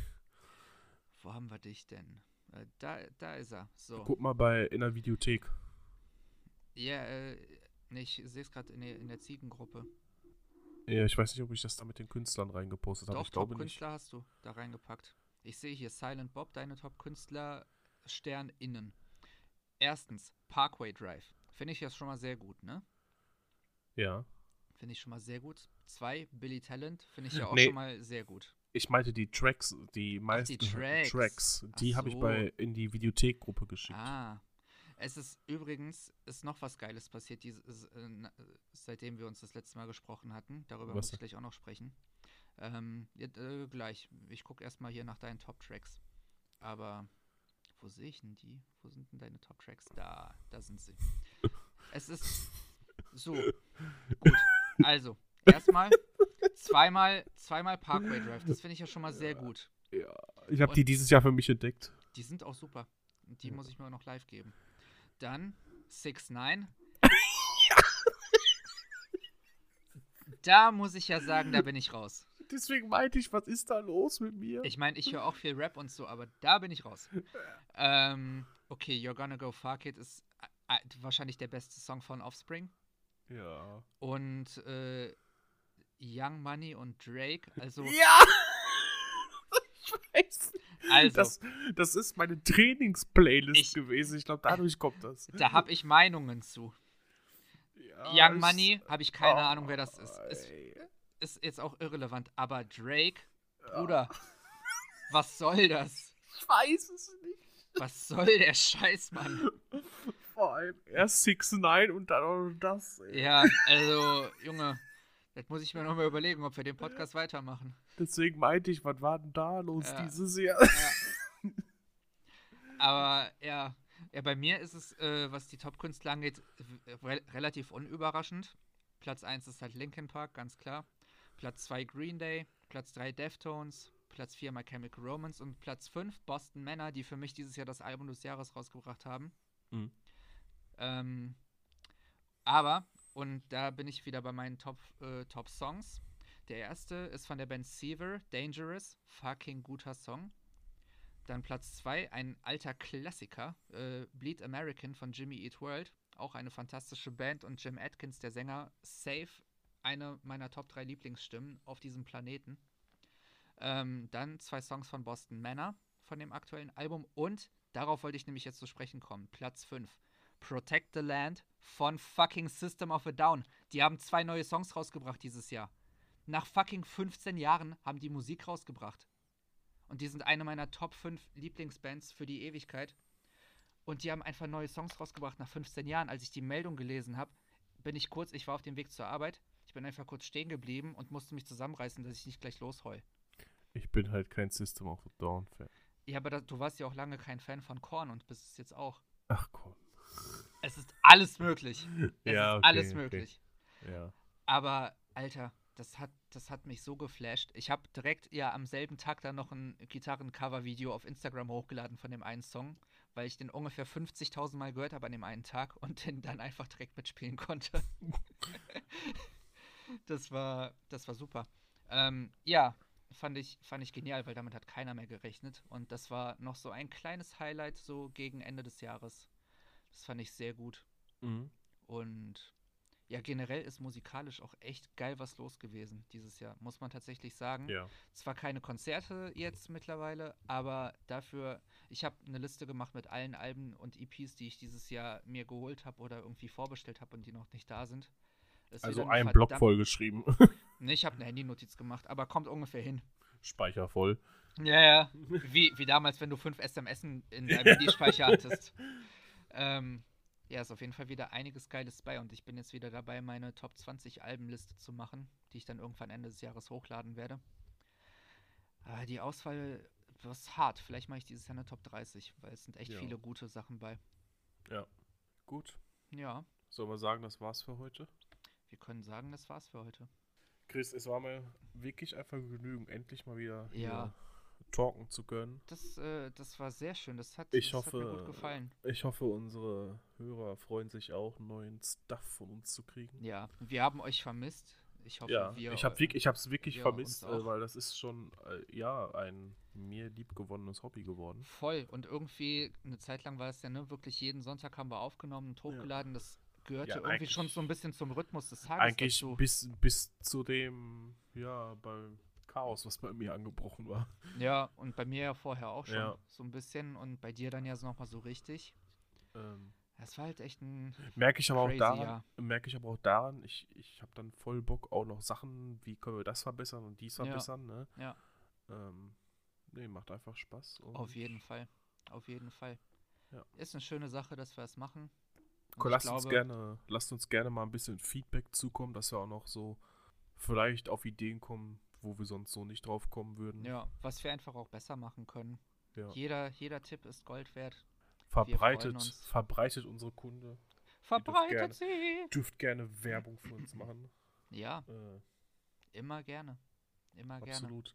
Wo haben wir dich denn? Äh, da, da ist er. So. Guck mal bei in der Videothek. Ja, äh, nee, ich sehe es gerade in, der- in der Ziegengruppe. Ja, ich weiß nicht, ob ich das da mit den Künstlern reingepostet habe. Doch. Top-Künstler hast du da reingepackt. Ich sehe hier Silent Bob, deine Top-Künstler Stern innen. Erstens, Parkway Drive. Finde ich das schon mal sehr gut, ne? Ja. Finde ich schon mal sehr gut. Zwei, Billy Talent. Finde ich ja auch Nee. schon mal sehr gut. Ich meinte die Tracks, die meisten Tracks. Tracks. Ach die habe ich bei in die Videothek-Gruppe geschickt. Ah. Es ist übrigens ist noch was Geiles passiert, dieses, äh, seitdem wir uns das letzte Mal gesprochen hatten. Darüber Was muss ich gleich auch noch sprechen. Ähm, ja, äh, gleich. Ich gucke erstmal hier nach deinen Top-Tracks. Aber wo sehe ich denn die? Wo sind denn deine Top-Tracks? Da, da sind sie. es ist so. Gut. Also, erstmal zweimal, zweimal Parkway Drive. Das finde ich ja schon mal sehr gut. Ja. Ich habe die dieses Jahr für mich entdeckt. Die sind auch super. Die Ja. muss ich mir auch noch live geben. Dann 6 9 Da muss ich ja sagen, da bin ich raus. Deswegen meinte ich, was ist da los mit mir? Ich meine, ich höre auch viel Rap und so, aber da bin ich raus. Ähm, okay, You're Gonna Go Fuck It ist äh, wahrscheinlich der beste Song von Offspring. ja. Und äh, Young Money und Drake, also, Ja! ich weiß. Also Das, das ist meine Trainingsplaylist Ich- gewesen. Ich glaube, dadurch kommt das. da habe ich Meinungen zu. Ja, Young Money, habe ich keine Oh, Ahnung, wer das ist. ist. Ist jetzt auch irrelevant, aber Drake, Bruder, was soll das? Ich weiß es nicht. Was soll der Scheiß, Mann? Vor allem erst 6 9 und dann auch das. Ey. Ja, also, Junge, Das muss ich mir nochmal überlegen, ob wir den Podcast weitermachen. Deswegen meinte ich, was war denn da los Ja. dieses Jahr? Ja. Aber ja, ja, bei mir ist es, äh, was die Top-Künstler angeht, re relativ unüberraschend. Platz 1 ist halt Linkin Park, ganz klar. Platz 2 Green Day, Platz 3 Deftones, Platz 4 My Chemical Romance und Platz 5 Boston Manor, die für mich dieses Jahr das Album des Jahres rausgebracht haben. Mhm. Ähm, aber, und da bin ich wieder bei meinen Top, äh, Top Songs. Der erste ist von der Band Seaver, Dangerous, fucking guter Song. Dann Platz 2, ein alter Klassiker, äh, Bleed American von Jimmy Eat World. Auch eine fantastische Band und Jim Atkins, der Sänger, safe eine meiner Top 3 Lieblingsstimmen auf diesem Planeten. Ähm, dann zwei Songs von Boston Manor von dem aktuellen Album und darauf wollte ich nämlich jetzt zu sprechen kommen. Platz 5. Protect the Land von fucking System of a Down. Die haben zwei neue Songs rausgebracht dieses Jahr. Nach fucking 15 Jahren haben die Musik rausgebracht. Und die sind eine meiner Top 5 Lieblingsbands für die Ewigkeit. Und die haben einfach neue Songs rausgebracht nach 15 Jahren. Als ich die Meldung gelesen habe, bin ich kurz, ich war auf dem Weg zur Arbeit, ich bin einfach kurz stehen geblieben und musste mich zusammenreißen, dass ich nicht gleich losheul. Ich bin halt kein System of a Dawn-Fan. Ja, aber da, du warst ja auch lange kein Fan von Korn und bist es jetzt auch. Ach komm. Es ist alles möglich. Es Ja, ist okay, alles okay. möglich. Ja. Aber, Alter, das hat, das hat mich so geflasht. Ich habe direkt ja am selben Tag dann noch ein Gitarren-Cover-Video auf Instagram hochgeladen von dem einen Song, weil ich den ungefähr 50.000 Mal gehört habe an dem einen Tag und den dann einfach direkt mitspielen konnte. das war, das war super. Ähm, ja, fand ich, fand ich genial, weil damit hat keiner mehr gerechnet. Und das war noch so ein kleines Highlight so gegen Ende des Jahres. Das fand ich sehr gut. Mhm. Und ja, generell ist musikalisch auch echt geil was los gewesen dieses Jahr, muss man tatsächlich sagen. Ja. Zwar keine Konzerte jetzt mittlerweile, aber dafür, ich habe eine Liste gemacht mit allen Alben und EPs, die ich dieses Jahr mir geholt habe oder irgendwie vorbestellt habe und die noch nicht da sind. Ist Also wieder ein eine Block voll geschrieben. Nee, ich habe eine Handynotiz gemacht, aber kommt ungefähr hin. Speicher voll. Ja, ja. Wie, wie damals, wenn du fünf SMS in in deinem Handyspeicher hattest. Ähm, ja, ist auf jeden Fall wieder einiges Geiles bei und ich bin jetzt wieder dabei, meine Top 20 Albenliste zu machen, die ich dann irgendwann Ende des Jahres hochladen werde. Aber die Auswahl ist hart. Vielleicht mache ich dieses Jahr eine Top 30, weil es sind echt Ja. viele gute Sachen bei. Gut. Ja, Sollen wir sagen, das war's für heute? wir können sagen, das war's für heute. Chris, es war mir wirklich einfach genügend, endlich mal wieder hier Ja. Talken zu können. Das, äh, das war sehr schön. Das hat, Ich das hat mir hoffe, gut gefallen. Ich hoffe, unsere Hörer freuen sich auch, neuen Stuff von uns zu kriegen. Ja, wir haben euch vermisst. Ich hoffe, Ja, wir. ich habe hab's wirklich wir vermisst, äh, weil das ist schon äh, ja ein mir liebgewonnenes Hobby geworden. Voll. Und irgendwie, eine Zeit lang war es ja, ne, wirklich jeden Sonntag haben wir aufgenommen und hochgeladen. Das gehörte Ja, irgendwie schon so ein bisschen zum Rhythmus des Tages Eigentlich dazu. bis bis zu dem ja beim Chaos, was bei mir angebrochen war. Ja, und bei mir ja vorher auch schon Ja. so ein bisschen und bei dir dann ja so nochmal so richtig. Ähm, Das war halt echt ein. merke ich aber auch Crazy, daran, ja. merke ich aber auch daran, ich, ich habe dann voll Bock auch noch Sachen, wie können wir das verbessern und dies Ja. verbessern, ne? Ja. Ähm, nee, macht einfach Spaß. Auf jeden Fall. Auf jeden Fall. Ja. Ist eine schöne Sache, dass wir es machen. Und Ko- ich Lasst uns glaube- gerne, lasst uns gerne mal ein bisschen Feedback zukommen, dass wir auch noch so vielleicht auf Ideen kommen, wo wir sonst so nicht drauf kommen würden. Ja, was wir einfach auch besser machen können. Ja. Jeder, jeder Tipp ist Gold wert. Verbreitet, uns. verbreitet unsere Kunde. Verbreitet gerne. sie! Dürft gerne Werbung für uns machen. Ja, Äh, immer gerne. Immer gerne. absolut.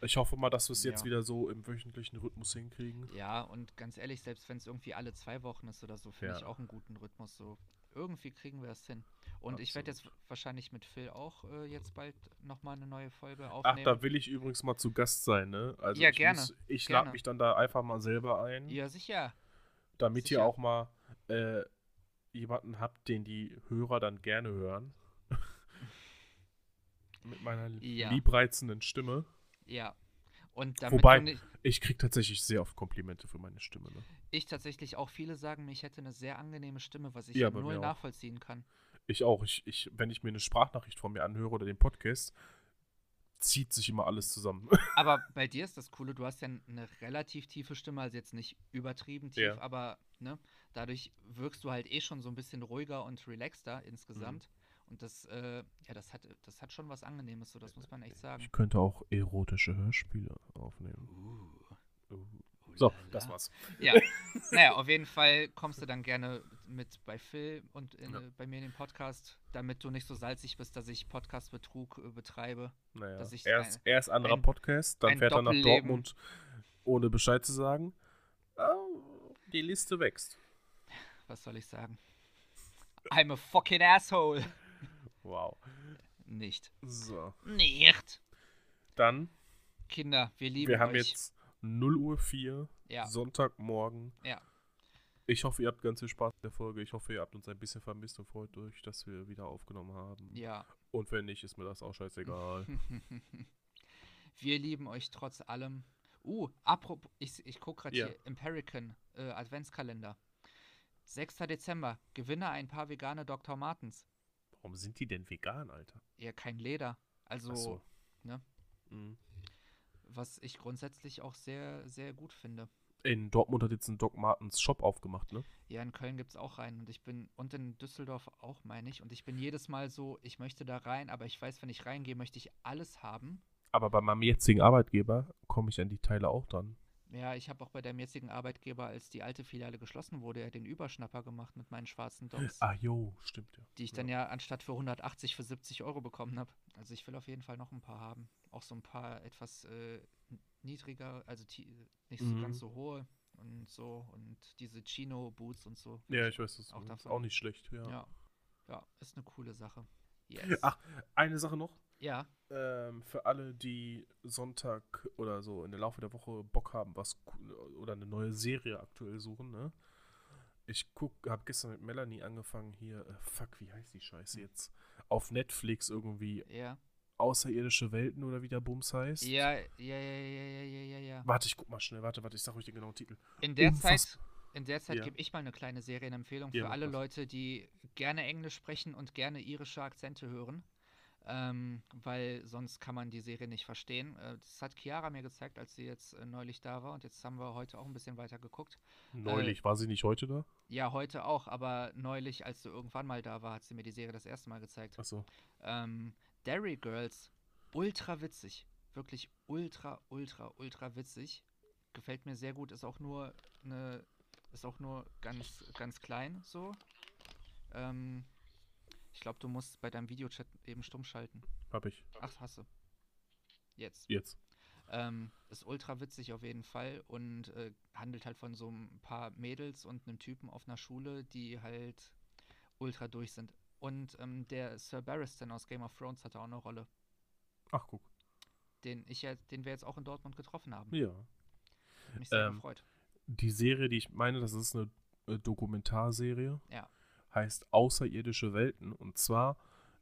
Ich hoffe mal, dass wir es jetzt Ja. wieder so im wöchentlichen Rhythmus hinkriegen. Ja, und ganz ehrlich, selbst wenn es irgendwie alle zwei Wochen ist oder so, finde Ja. ich auch einen guten Rhythmus. So irgendwie kriegen wir es hin. Und ich werde jetzt Absolut. wahrscheinlich mit Phil auch äh, jetzt bald nochmal eine neue Folge Ach, aufnehmen. da will ich übrigens mal zu Gast sein, ne? Also Ja, ich gerne, Muss, ich gerne. lade mich dann da einfach mal selber ein, ja, sicher. damit sicher. ihr auch mal äh, jemanden habt, den die Hörer dann gerne hören. Mit meiner Ja. liebreizenden Stimme. Ja. Und damit Wobei- nicht, Ich kriege tatsächlich sehr oft Komplimente für meine Stimme. Ne? ich tatsächlich auch viele sagen mir, ich hätte eine sehr angenehme Stimme, was ich Ja, null mir auch. nachvollziehen kann. Ich auch. Ich, ich, wenn ich mir eine Sprachnachricht von mir anhöre oder den Podcast, zieht sich immer alles zusammen. Aber bei dir ist das Coole, du hast ja eine relativ tiefe Stimme, also jetzt nicht übertrieben tief, Ja. aber ne, dadurch wirkst du halt eh schon so ein bisschen ruhiger und relaxter insgesamt. Mhm. Und das, äh, ja, das hat, das hat schon was Angenehmes, so das muss man echt sagen. Ich könnte auch erotische Hörspiele aufnehmen. Uh. Uh. So, Ulala. das war's. Ja, naja, auf jeden Fall kommst du dann gerne mit bei Phil und in, Ja. bei mir in den Podcast, damit du nicht so salzig bist, dass ich Podcastbetrug äh, betreibe. Naja, dass ich erst, ein- erst anderer ein- Podcast, dann fährt er nach Dortmund, ohne Bescheid zu sagen. Oh, die Liste wächst. Was soll ich sagen? I'm a fucking asshole. Wow. Nicht. So, Nicht. dann, Kinder, wir lieben wir haben euch. jetzt 0 Uhr 4, Ja. Sonntagmorgen. Ja. Ich hoffe, ihr habt ganz viel Spaß mit der Folge. Ich hoffe, ihr habt uns ein bisschen vermisst und freut euch, dass wir wieder aufgenommen haben. Ja. Und wenn nicht, ist mir das auch scheißegal. wir lieben euch trotz allem. Uh, apropos, ich, ich gucke gerade Ja. hier, Empirican äh, Adventskalender. 6. Dezember, gewinne ein paar vegane Dr. Martens. Warum sind die denn vegan, Alter? Ja, kein Leder. Also, so. ne? Mhm. was ich grundsätzlich auch sehr, sehr gut finde. In Dortmund hat jetzt ein Doc Martens Shop aufgemacht, ne? Ja, in Köln gibt es auch rein und ich bin, und in Düsseldorf auch, meine ich. Und ich bin jedes Mal so, ich möchte da rein, aber ich weiß, wenn ich reingehe, möchte ich alles haben. Aber bei meinem jetzigen Arbeitgeber komme ich an die Teile auch dran. Ja, ich habe auch bei deinem jetzigen Arbeitgeber, als die alte Filiale geschlossen wurde, ja den Überschnapper gemacht mit meinen schwarzen Dogs, Ah, jo, stimmt ja. die ich dann ja anstatt für 180 für 70 Euro bekommen habe. Also ich will auf jeden Fall noch ein paar haben. Auch so ein paar etwas äh, niedriger, also nicht so Mhm. ganz so hohe und so. Und diese Chino-Boots und so. Ja, ich weiß, das Auch ist auch nicht schlecht. Ja. Ja. ja, ist eine coole Sache. Yes. Ach, eine Sache noch. Ja, Ähm, für alle, die Sonntag oder so in der Laufe der Woche Bock haben, was oder eine neue Serie aktuell suchen, ne? Ich guck, habe gestern mit Melanie angefangen hier, äh, fuck, wie heißt die Scheiße jetzt? Auf Netflix irgendwie ja. Außerirdische Welten oder wie der Bums heißt. Ja, ja, ja, ja, ja, ja, ja, ja. Warte, ich guck mal schnell, warte, warte, ich sag euch den genauen Titel. In der Unfass- Zeit, in der Zeit Ja. gebe ich mal eine kleine Serienempfehlung Ja, für alle das. Leute, die gerne Englisch sprechen und gerne irische Akzente hören. Ähm, weil sonst kann man die Serie nicht verstehen. Äh, das hat Chiara mir gezeigt, als sie jetzt äh, neulich da war und jetzt haben wir heute auch ein bisschen weiter geguckt. Neulich, war sie nicht heute da? Ja, heute auch, aber neulich, als du irgendwann mal da war, hat sie mir die Serie das erste Mal gezeigt. Achso. Ähm, Derry Girls, ultra witzig. Wirklich ultra, ultra, ultra witzig. Gefällt mir sehr gut. Ist auch nur eine, ist auch nur ganz, ganz klein so. Ähm, ich glaube, du musst bei deinem Videochat eben stumm schalten. Hab ich. Ach, hasse. Jetzt. Jetzt. Ähm, ist ultra witzig auf jeden Fall und äh, handelt halt von so ein paar Mädels und einem Typen auf einer Schule, die halt ultra durch sind. Und ähm, der Sir Barristan aus Game of Thrones hatte auch eine Rolle, Ach, guck. den ich den wir jetzt auch in Dortmund getroffen haben. Ja. Mich sehr Ähm, gefreut. Die Serie, die ich meine, das ist eine äh, Dokumentarserie. Ja. Heißt Außerirdische Welten. Und zwar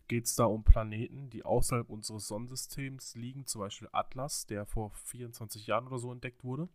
geht es da um Planeten, die außerhalb unseres Sonnensystems liegen. Zum Beispiel Atlas, der vor 24 Jahren oder so entdeckt wurde.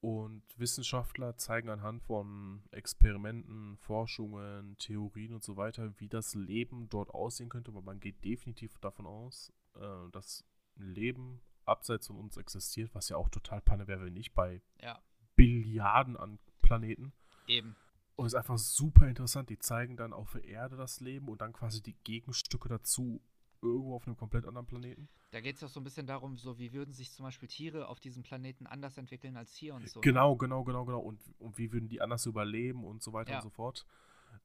Und Wissenschaftler zeigen anhand von Experimenten, Forschungen, Theorien und so weiter, wie das Leben dort aussehen könnte. Aber man geht definitiv davon aus, äh, dass Leben abseits von uns existiert, was ja auch total Panne wäre, wenn nicht bei Ja, Billiarden an Planeten. eben. Und ist einfach super interessant. Die zeigen dann auf der Erde das Leben und dann quasi die Gegenstücke dazu irgendwo auf einem komplett anderen Planeten. Da geht es auch so ein bisschen darum, so wie würden sich zum Beispiel Tiere auf diesem Planeten anders entwickeln als hier und so. ne? Genau, genau, genau, genau. Und, und wie würden die anders überleben und so weiter Ja. und so fort.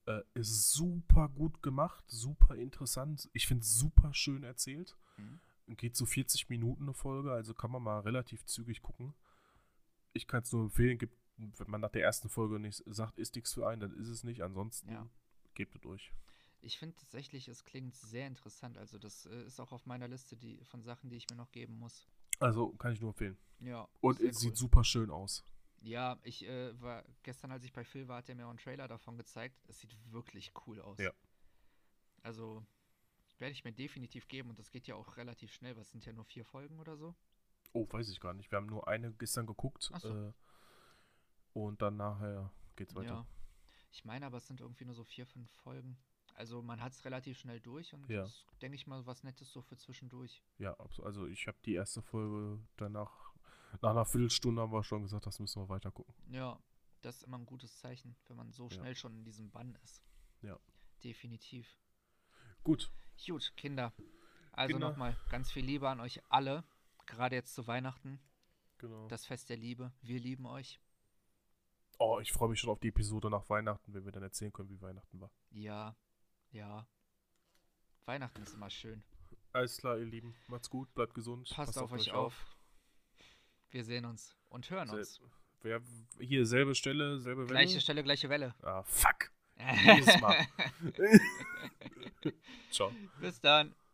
Äh, ist super gut gemacht, super interessant. Ich finde es super schön erzählt. Mhm. Geht so 40 Minuten eine Folge, also kann man mal relativ zügig gucken. Ich kann es nur empfehlen, gibt, wenn man nach der ersten Folge nicht sagt, ist nichts für einen, dann ist es nicht. Ansonsten Ja. gebt es durch. Ich finde tatsächlich, es klingt sehr interessant. Also das äh, ist auch auf meiner Liste die, von Sachen, die ich mir noch geben muss. Also kann ich nur empfehlen. Ja. Und es sieht cool. super schön aus. Ja, ich äh, war gestern, als ich bei Phil war, hat er mir auch einen Trailer davon gezeigt. Es sieht wirklich cool aus. Ja. Also werde ich mir definitiv geben und das geht ja auch relativ schnell. Was sind ja nur vier Folgen oder so? Oh, weiß ich gar nicht. Wir haben nur eine gestern geguckt. Ach so. Äh, und dann nachher geht's weiter. Ja. Ich meine aber, es sind irgendwie nur so vier, fünf Folgen. Also man hat es relativ schnell durch und Ja. das denke ich mal was Nettes so für zwischendurch. Ja, also ich habe die erste Folge danach, nach einer Viertelstunde haben wir schon gesagt, das müssen wir weiter gucken. Ja, das ist immer ein gutes Zeichen, wenn man so Ja. schnell schon in diesem Bann ist. Ja. Definitiv. Gut. Gut, Kinder. Also nochmal ganz viel Liebe an euch alle. Gerade jetzt zu Weihnachten. Genau. Das Fest der Liebe. Wir lieben euch. Oh, ich freue mich schon auf die Episode nach Weihnachten, wenn wir dann erzählen können, wie Weihnachten war. Ja, ja. Weihnachten ist immer schön. Alles klar, ihr Lieben. Macht's gut, bleibt gesund. Passt, auf, euch auf. Wir sehen uns und hören Sel- uns. Wer, hier, selbe Stelle, selbe Welle. Gleiche Stelle, gleiche Welle. Ah, fuck. Jedes Mal. Ciao. Bis dann.